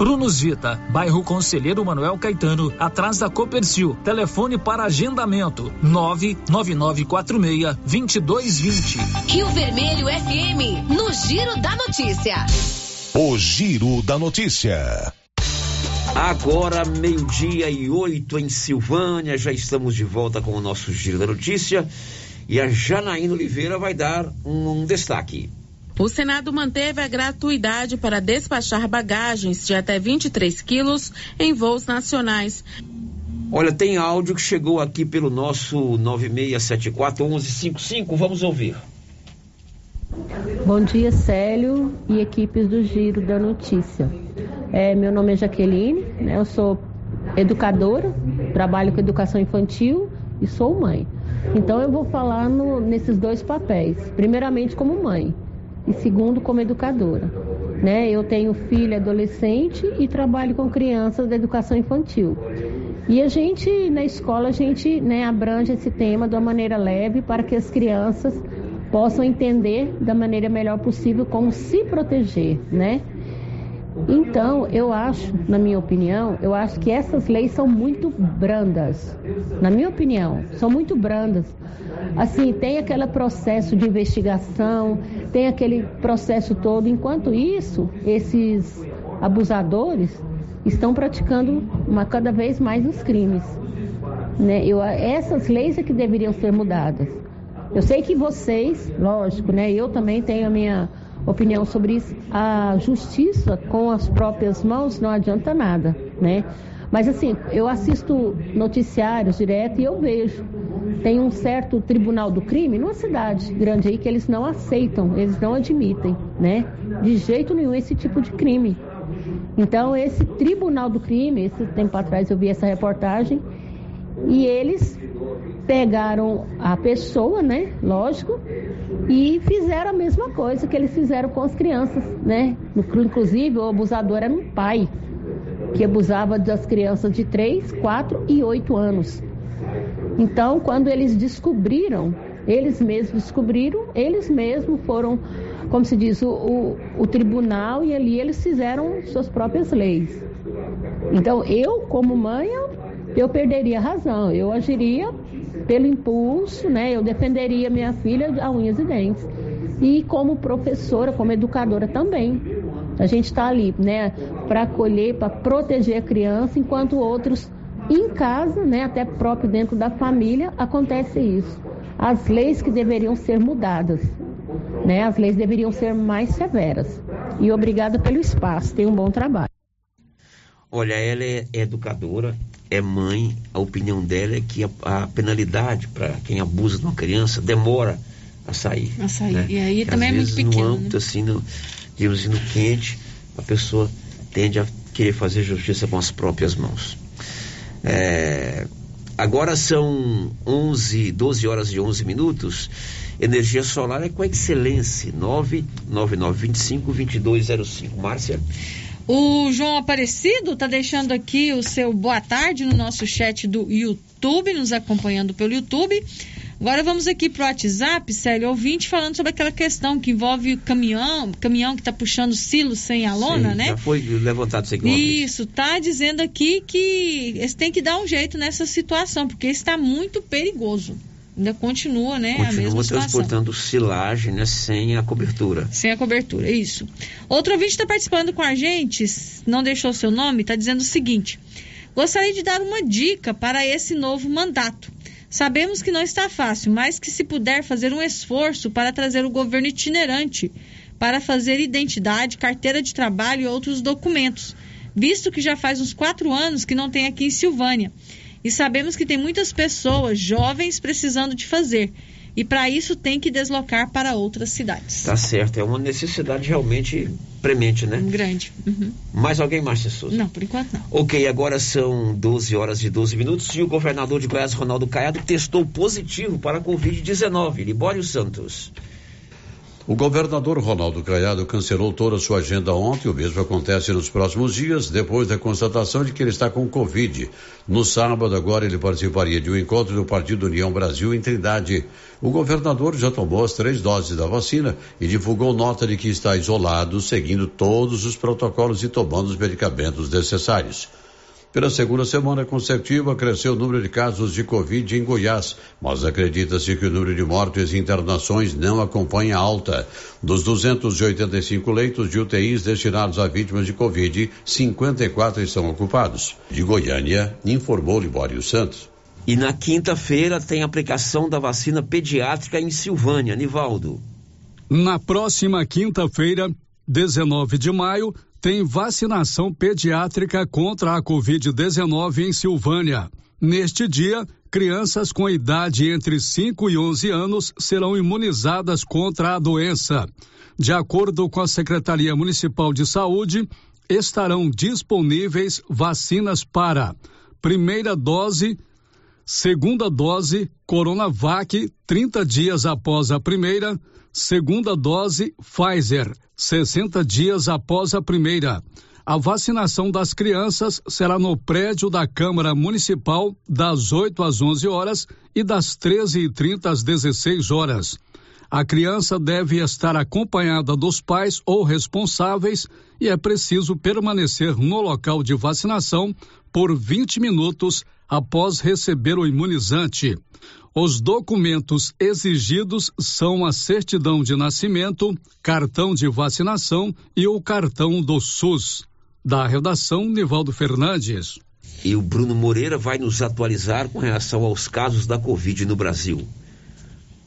Prunus Vita, bairro Conselheiro Manuel Caetano, atrás da Copercil. Telefone para agendamento: 99946 2220. Rio Vermelho FM, no Giro da Notícia. O Giro da Notícia. Agora, meio-dia e oito em Silvânia, já estamos de volta com o nosso Giro da Notícia. E a Janaína Oliveira vai dar um, um destaque. O Senado manteve a gratuidade para despachar bagagens de até 23 quilos em voos nacionais. Olha, tem áudio que chegou aqui pelo nosso 9674-1155. Vamos ouvir. Bom dia, Célio e equipes do Giro da Notícia. É, meu nome é Jaqueline, né, eu sou educadora, trabalho com educação infantil e sou mãe. Então eu vou falar no, nesses dois papéis. Primeiramente como mãe e segundo como educadora. Né? Eu tenho filha adolescente e trabalho com crianças da educação infantil. E a gente, na escola, a gente né, abrange esse tema de uma maneira leve para que as crianças possam entender da maneira melhor possível como se proteger, né? Então, eu acho, na minha opinião, eu acho que essas leis são muito brandas. Na minha opinião, são muito brandas. Assim, tem aquele processo de investigação, tem aquele processo todo. Enquanto isso, esses abusadores estão praticando uma, cada vez mais os crimes. Né? Eu, essas leis é que deveriam ser mudadas. Eu sei que vocês, lógico, né? Eu também tenho a minha opinião sobre isso. A justiça com as próprias mãos não adianta nada, né? Mas assim, eu assisto noticiários direto e eu vejo. Tem um certo tribunal do crime numa cidade grande aí que eles não aceitam, eles não admitem, né? De jeito nenhum esse tipo de crime. Então, esse tribunal do crime, esse tempo atrás eu vi essa reportagem, e eles pegaram a pessoa, né? Lógico, e fizeram a mesma coisa que eles fizeram com as crianças, né? Inclusive, o abusador era um pai que abusava das crianças de 3, 4 e 8 anos. Então, quando eles descobriram, eles mesmos descobriram, eles mesmos foram, como se diz, o, o, o tribunal e ali eles fizeram suas próprias leis. Então, eu, como mãe, eu, eu perderia a razão, eu agiria pelo impulso, né? Eu defenderia minha filha a unhas e dentes. E como professora, como educadora também. A gente está ali, né, para acolher, para proteger a criança, enquanto outros em casa, né, até próprio dentro da família, acontece isso. As leis que deveriam ser mudadas, né, as leis deveriam ser mais severas. E obrigada pelo espaço, tem um bom trabalho. Olha, ela é educadora, é mãe, a opinião dela é que a, a penalidade para quem abusa de uma criança demora a sair. A sair. Né? E aí que também é muito pequeno. No âmbito, né? assim, no, digamos assim, no quente, a pessoa tende a querer fazer justiça com as próprias mãos. É, agora são 11, 12 horas e 11 minutos. Energia solar é com excelência. 99925 2205. Márcia. O João Aparecido está deixando aqui o seu boa tarde no nosso chat do YouTube, nos acompanhando pelo YouTube. Agora vamos aqui para o WhatsApp, Célio ouvinte, falando sobre aquela questão que envolve caminhão, caminhão que está puxando silo sem a lona, Sim, né? Já foi levantado isso aqui. Isso, tá dizendo aqui que eles têm que dar um jeito nessa situação, porque está muito perigoso ainda continua, né? Continua a mesma transportando silagem, né? Sem a cobertura. Sem a cobertura, isso. Outro ouvinte está participando com a gente, não deixou seu nome, está dizendo o seguinte: gostaria de dar uma dica para esse novo mandato. Sabemos que não está fácil, mas que se puder fazer um esforço para trazer o governo itinerante para fazer identidade, carteira de trabalho e outros documentos, visto que já faz uns quatro anos que não tem aqui em Silvânia e sabemos que tem muitas pessoas jovens precisando de fazer. E para isso tem que deslocar para outras cidades. Tá certo, é uma necessidade realmente premente, né? Grande. Uhum. Mais alguém, Márcia Souza? Não, por enquanto não. Ok, agora são 12 horas e 12 minutos e o governador de Goiás, Ronaldo Caiado, testou positivo para a Covid-19. Libório Santos. O governador Ronaldo Caiado cancelou toda a sua agenda ontem. O mesmo acontece nos próximos dias, depois da constatação de que ele está com Covid. No sábado, agora, ele participaria de um encontro do Partido União Brasil em Trindade. O governador já tomou as três doses da vacina e divulgou nota de que está isolado, seguindo todos os protocolos e tomando os medicamentos necessários. Pela segunda semana consecutiva, cresceu o número de casos de Covid em Goiás, mas acredita-se que o número de mortes e internações não acompanha a alta. Dos 285 leitos de UTIs destinados a vítimas de Covid, 54 estão ocupados. De Goiânia, informou Libório Santos. E na quinta-feira tem aplicação da vacina pediátrica em Silvânia, Nivaldo. Na próxima quinta-feira, 19 de maio, tem vacinação pediátrica contra a Covid-19 em Silvânia. Neste dia, crianças com idade entre 5 e 11 anos serão imunizadas contra a doença. De acordo com a Secretaria Municipal de Saúde, estarão disponíveis vacinas para primeira dose segunda dose Coronavac 30 dias após a primeira, segunda dose Pfizer 60 dias após a primeira. A vacinação das crianças será no prédio da Câmara Municipal das 8 às 11 horas e das 13h30 às 16 horas. A criança deve estar acompanhada dos pais ou responsáveis e é preciso permanecer no local de vacinação por 20 minutos após receber o imunizante. Os documentos exigidos são a certidão de nascimento, cartão de vacinação e o cartão do SUS. Da redação, Nivaldo Fernandes. E o Bruno Moreira vai nos atualizar com relação aos casos da Covid no Brasil.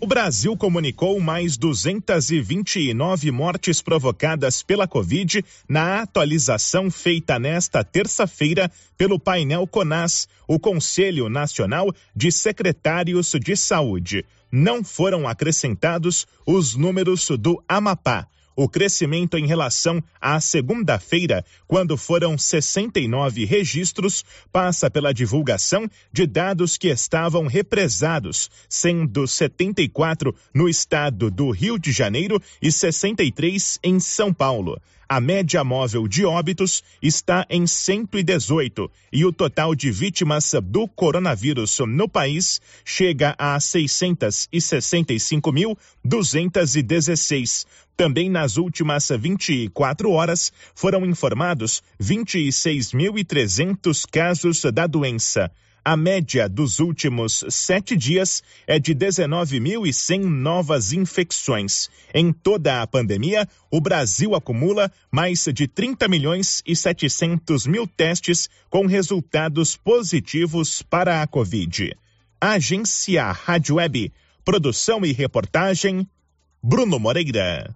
O Brasil comunicou mais 229 mortes provocadas pela Covid na atualização feita nesta terça-feira pelo painel CONAS, o Conselho Nacional de Secretários de Saúde. Não foram acrescentados os números do Amapá o crescimento em relação à segunda-feira, quando foram 69 registros, passa pela divulgação de dados que estavam represados, sendo 74 no estado do Rio de Janeiro e 63 em São Paulo. A média móvel de óbitos está em 118 e o total de vítimas do coronavírus no país chega a 665.216. Também nas últimas 24 horas foram informados 26.300 casos da doença. A média dos últimos sete dias é de 19.100 novas infecções. Em toda a pandemia, o Brasil acumula mais de 30 milhões e 700 mil testes com resultados positivos para a Covid. Agência Rádio Web. Produção e reportagem, Bruno Moreira.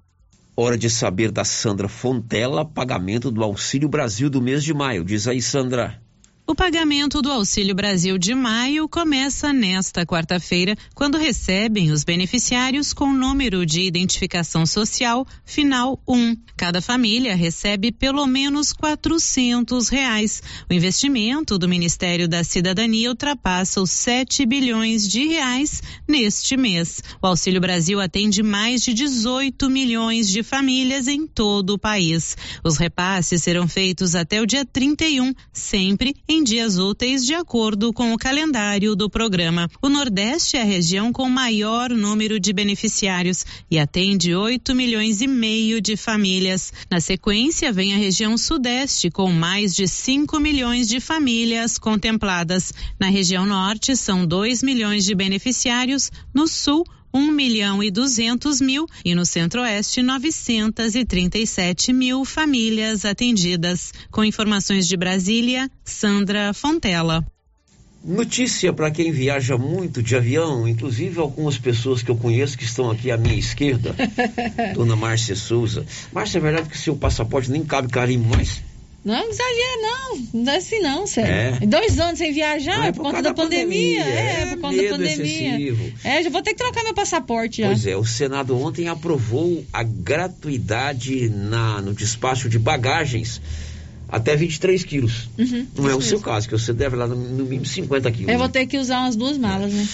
Hora de saber da Sandra Fontela pagamento do Auxílio Brasil do mês de maio. Diz aí, Sandra. O pagamento do Auxílio Brasil de maio começa nesta quarta-feira, quando recebem os beneficiários com número de identificação social final 1. Cada família recebe pelo menos quatrocentos reais. O investimento do Ministério da Cidadania ultrapassa os 7 bilhões de reais neste mês. O Auxílio Brasil atende mais de 18 milhões de famílias em todo o país. Os repasses serão feitos até o dia 31, sempre em em dias úteis de acordo com o calendário do programa. O Nordeste é a região com maior número de beneficiários e atende 8 milhões e meio de famílias. Na sequência, vem a região Sudeste com mais de 5 milhões de famílias contempladas. Na região Norte, são 2 milhões de beneficiários. No Sul, um milhão e duzentos mil e no Centro-Oeste novecentas e trinta e sete mil famílias atendidas. Com informações de Brasília, Sandra Fontela. Notícia para quem viaja muito de avião, inclusive algumas pessoas que eu conheço que estão aqui à minha esquerda, Dona Márcia Souza. Márcia, é verdade que seu passaporte nem cabe carimbo mais? Não exagera, não. Não é assim, não, sério. É. Dois anos sem viajar é por, por conta da, pandemia. pandemia. É, é, por conta da pandemia. Excessivo. É, já vou ter que trocar meu passaporte já. Pois é, o Senado ontem aprovou a gratuidade na, no despacho de bagagens até 23 quilos. Uhum, não é o seu caso, que você deve lá no, no mínimo 50 quilos. Eu vou ter que usar umas duas malas, né?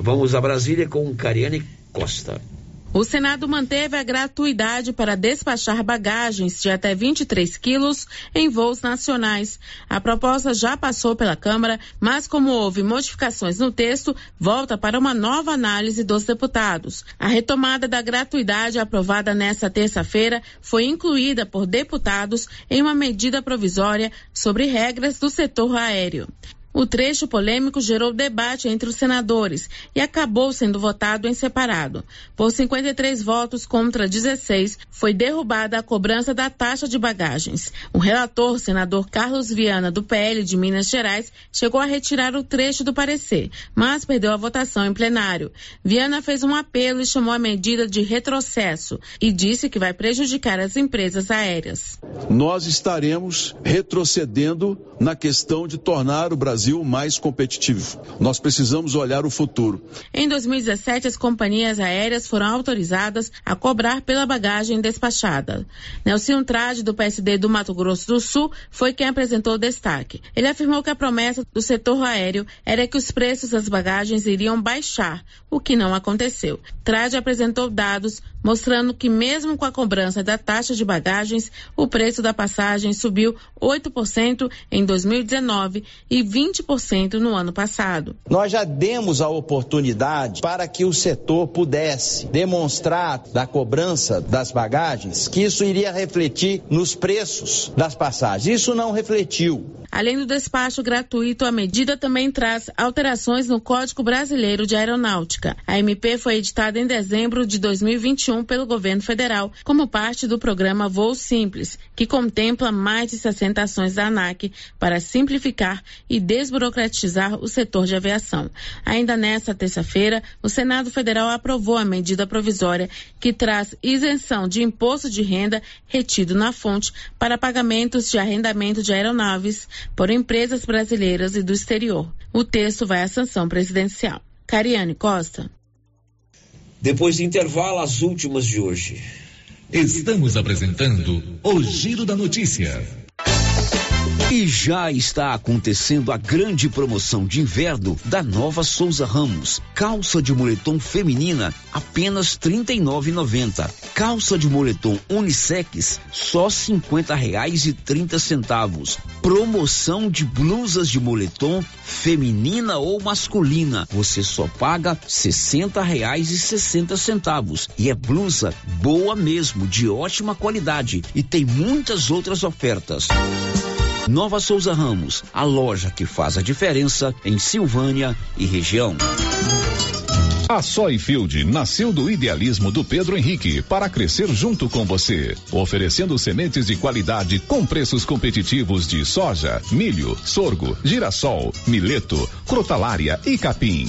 Vamos a Brasília com Cariane Costa. O Senado manteve a gratuidade para despachar bagagens de até 23 quilos em voos nacionais. A proposta já passou pela Câmara, mas como houve modificações no texto, volta para uma nova análise dos deputados. A retomada da gratuidade aprovada nesta terça-feira foi incluída por deputados em uma medida provisória sobre regras do setor aéreo. O trecho polêmico gerou debate entre os senadores e acabou sendo votado em separado. Por 53 votos contra 16, foi derrubada a cobrança da taxa de bagagens. O relator, senador Carlos Viana, do PL de Minas Gerais, chegou a retirar o trecho do parecer, mas perdeu a votação em plenário. Viana fez um apelo e chamou a medida de retrocesso e disse que vai prejudicar as empresas aéreas. Nós estaremos retrocedendo na questão de tornar o Brasil Brasil mais competitivo. Nós precisamos olhar o futuro. Em 2017, as companhias aéreas foram autorizadas a cobrar pela bagagem despachada. Nelson Trade, do PSD do Mato Grosso do Sul, foi quem apresentou o destaque. Ele afirmou que a promessa do setor aéreo era que os preços das bagagens iriam baixar, o que não aconteceu. Trade apresentou dados mostrando que mesmo com a cobrança da taxa de bagagens, o preço da passagem subiu 8% em 2019 e 20% no ano passado. Nós já demos a oportunidade para que o setor pudesse demonstrar da cobrança das bagagens que isso iria refletir nos preços das passagens. Isso não refletiu. Além do despacho gratuito, a medida também traz alterações no Código Brasileiro de Aeronáutica. A MP foi editada em dezembro de 2021 pelo governo federal, como parte do programa Voo Simples, que contempla mais de 60 ações da ANAC para simplificar e desburocratizar o setor de aviação. Ainda nesta terça-feira, o Senado Federal aprovou a medida provisória que traz isenção de imposto de renda retido na fonte para pagamentos de arrendamento de aeronaves por empresas brasileiras e do exterior. O texto vai à sanção presidencial. Cariane Costa. Depois do intervalo, as últimas de hoje. Estamos apresentando o Giro da Notícia. E já está acontecendo a grande promoção de inverno da Nova Souza Ramos. Calça de moletom feminina apenas R$ 39,90. Calça de moletom unissex só 50 reais e 30 centavos. Promoção de blusas de moletom feminina ou masculina. Você só paga 60 reais e 60 centavos. E é blusa boa mesmo, de ótima qualidade. E tem muitas outras ofertas. Nova Souza Ramos, a loja que faz a diferença em Silvânia e região. A Soyfield nasceu do idealismo do Pedro Henrique para crescer junto com você, oferecendo sementes de qualidade com preços competitivos de soja, milho, sorgo, girassol, mileto, crotalária e capim.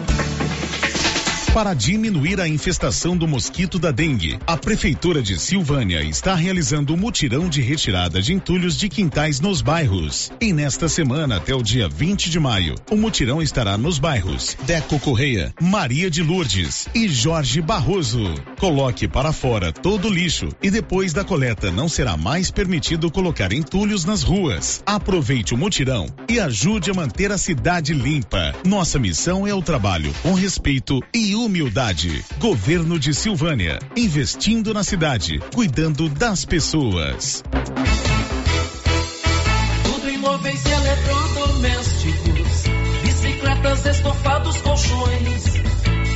Para diminuir a infestação do mosquito da dengue, a Prefeitura de Silvânia está realizando um mutirão de retirada de entulhos de quintais nos bairros. E nesta semana, até o dia 20 de maio, o mutirão estará nos bairros Deco Correia, Maria de Lourdes e Jorge Barroso. Coloque para fora todo o lixo e depois da coleta não será mais permitido colocar entulhos nas ruas. Aproveite o mutirão e ajude a manter a cidade limpa. Nossa missão é o trabalho com respeito e humildade. Governo de Silvânia, investindo na cidade, cuidando das pessoas. Tudo em móveis e eletrodomésticos, bicicletas, estofados, colchões.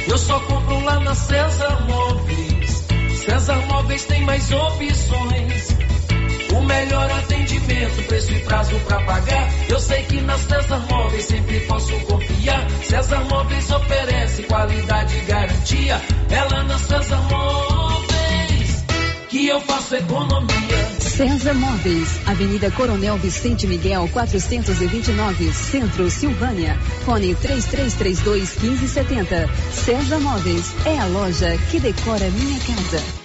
Eu só compro lá na César Móveis. César Móveis tem mais opções. O melhor atendimento, preço e prazo pra pagar. Eu sei que na César Móveis sempre posso confiar. César Móveis oferece qualidade e garantia. É lá na César Móveis que eu faço economia. César Móveis, Avenida Coronel Vicente Miguel, 429, Centro, Silvânia. Fone 3332 1570. César Móveis é a loja que decora minha casa.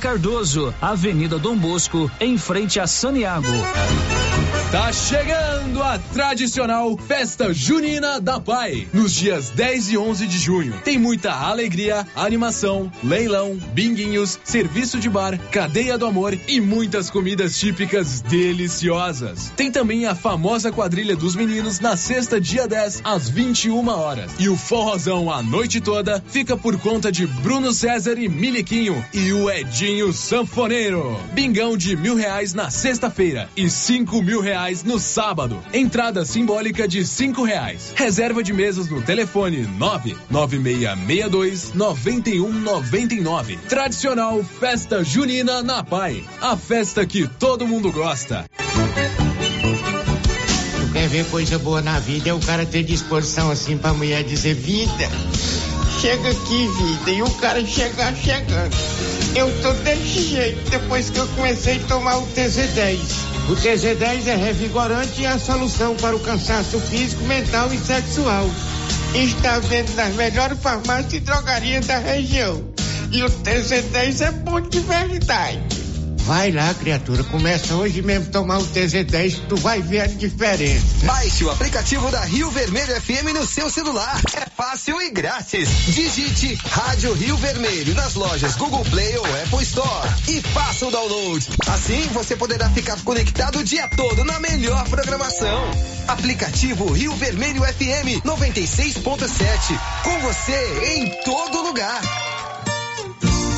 Cardoso, Avenida Dom Bosco, em frente a Saniago. Tá chegando a tradicional Festa Junina da Pai, nos dias 10 e 11 de junho. Tem muita alegria, animação, leilão, binguinhos, serviço de bar, cadeia do amor e muitas comidas típicas deliciosas. Tem também a famosa quadrilha dos meninos na sexta, dia 10, às 21 horas. E o forrozão a noite toda fica por conta de Bruno César e Miliquinho e o Edinho Sanfoneiro. Bingão de mil reais na sexta-feira e cinco mil reais no sábado. Entrada simbólica de cinco reais. Reserva de mesas no telefone nove nove meia meia dois noventa e um noventa e nove. Tradicional Festa Junina na Pai. A festa que todo mundo gosta. Quer ver coisa boa na vida é o cara ter disposição assim pra mulher dizer vida. Chega aqui, vida, e o cara chegar chegando. Eu tô desse jeito depois que eu comecei a tomar o TZ10. O TZ10 é revigorante e a solução para o cansaço físico, mental e sexual. Está vendo nas melhores farmácias e drogarias da região. E o TZ10 é bom de verdade. Vai lá, criatura, começa hoje mesmo tomar o TZ10 tu vai ver a diferença. Baixe o aplicativo da Rio Vermelho FM no seu celular. É fácil e grátis. Digite Rádio Rio Vermelho nas lojas Google Play ou Apple Store e faça o download. Assim você poderá ficar conectado o dia todo na melhor programação. Aplicativo Rio Vermelho FM 96.7. Com você em todo lugar.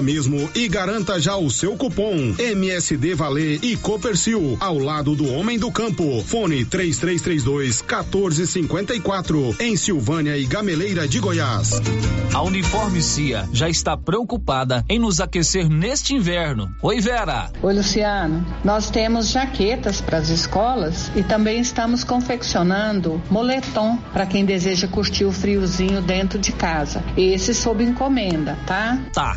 mesmo e garanta já o seu cupom MSD Valer e Copercil ao lado do Homem do Campo. Fone 3332 1454 em Silvânia e Gameleira de Goiás. A Uniforme Cia já está preocupada em nos aquecer neste inverno. Oi, Vera. Oi, Luciano. Nós temos jaquetas para as escolas e também estamos confeccionando moletom para quem deseja curtir o friozinho dentro de casa. Esse sob encomenda, tá? Tá,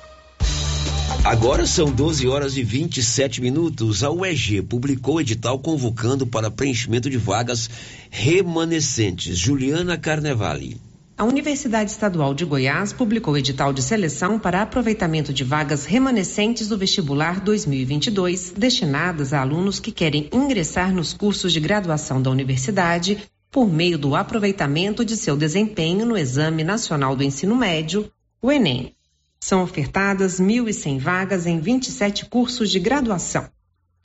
Agora são 12 horas e 27 minutos. A UEG publicou edital convocando para preenchimento de vagas remanescentes. Juliana Carnevale. A Universidade Estadual de Goiás publicou edital de seleção para aproveitamento de vagas remanescentes do vestibular 2022, destinadas a alunos que querem ingressar nos cursos de graduação da universidade por meio do aproveitamento de seu desempenho no Exame Nacional do Ensino Médio, o Enem. São ofertadas 1.100 vagas em 27 cursos de graduação.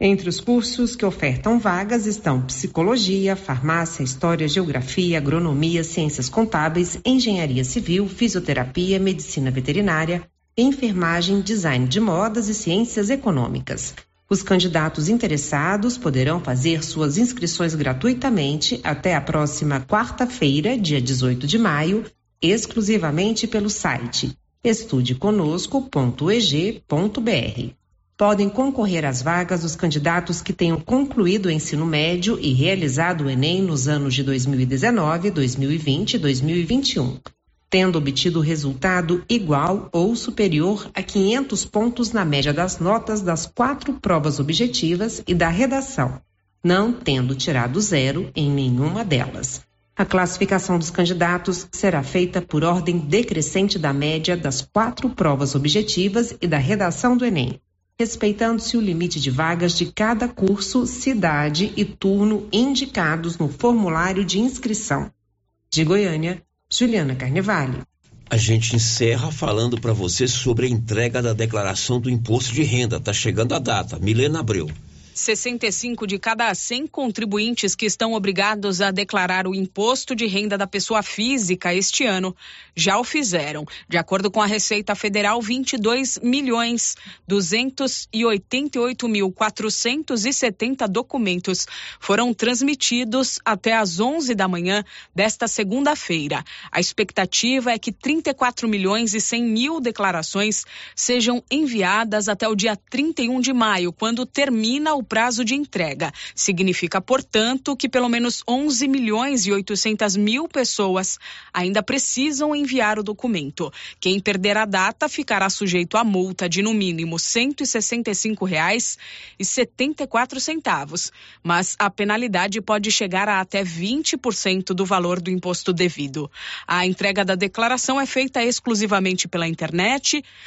Entre os cursos que ofertam vagas estão Psicologia, Farmácia, História, Geografia, Agronomia, Ciências Contábeis, Engenharia Civil, Fisioterapia, Medicina Veterinária, Enfermagem, Design de Modas e Ciências Econômicas. Os candidatos interessados poderão fazer suas inscrições gratuitamente até a próxima quarta-feira, dia 18 de maio, exclusivamente pelo site estudeconosco.eg.br. Podem concorrer às vagas os candidatos que tenham concluído o ensino médio e realizado o Enem nos anos de 2019, 2020 e 2021, tendo obtido resultado igual ou superior a 500 pontos na média das notas das quatro provas objetivas e da redação, não tendo tirado zero em nenhuma delas. A classificação dos candidatos será feita por ordem decrescente da média das quatro provas objetivas e da redação do Enem respeitando-se o limite de vagas de cada curso, cidade e turno indicados no formulário de inscrição. De Goiânia, Juliana Carnevale. A gente encerra falando para você sobre a entrega da declaração do imposto de renda. Tá chegando a data. Milena Abreu. 65 de cada 100 contribuintes que estão obrigados a declarar o imposto de renda da pessoa física este ano já o fizeram. De acordo com a Receita Federal, 22 milhões 288 mil 470 documentos foram transmitidos até às 11 da manhã desta segunda-feira. A expectativa é que 34 milhões e 100 mil declarações sejam enviadas até o dia 31 de maio, quando termina o prazo de entrega. Significa, portanto, que pelo menos 11 milhões e 800 mil pessoas ainda precisam enviar o documento. Quem perder a data ficará sujeito a multa de no mínimo 165 reais e 74 centavos, mas a penalidade pode chegar a até 20% do valor do imposto devido. A entrega da declaração é feita exclusivamente pela internet,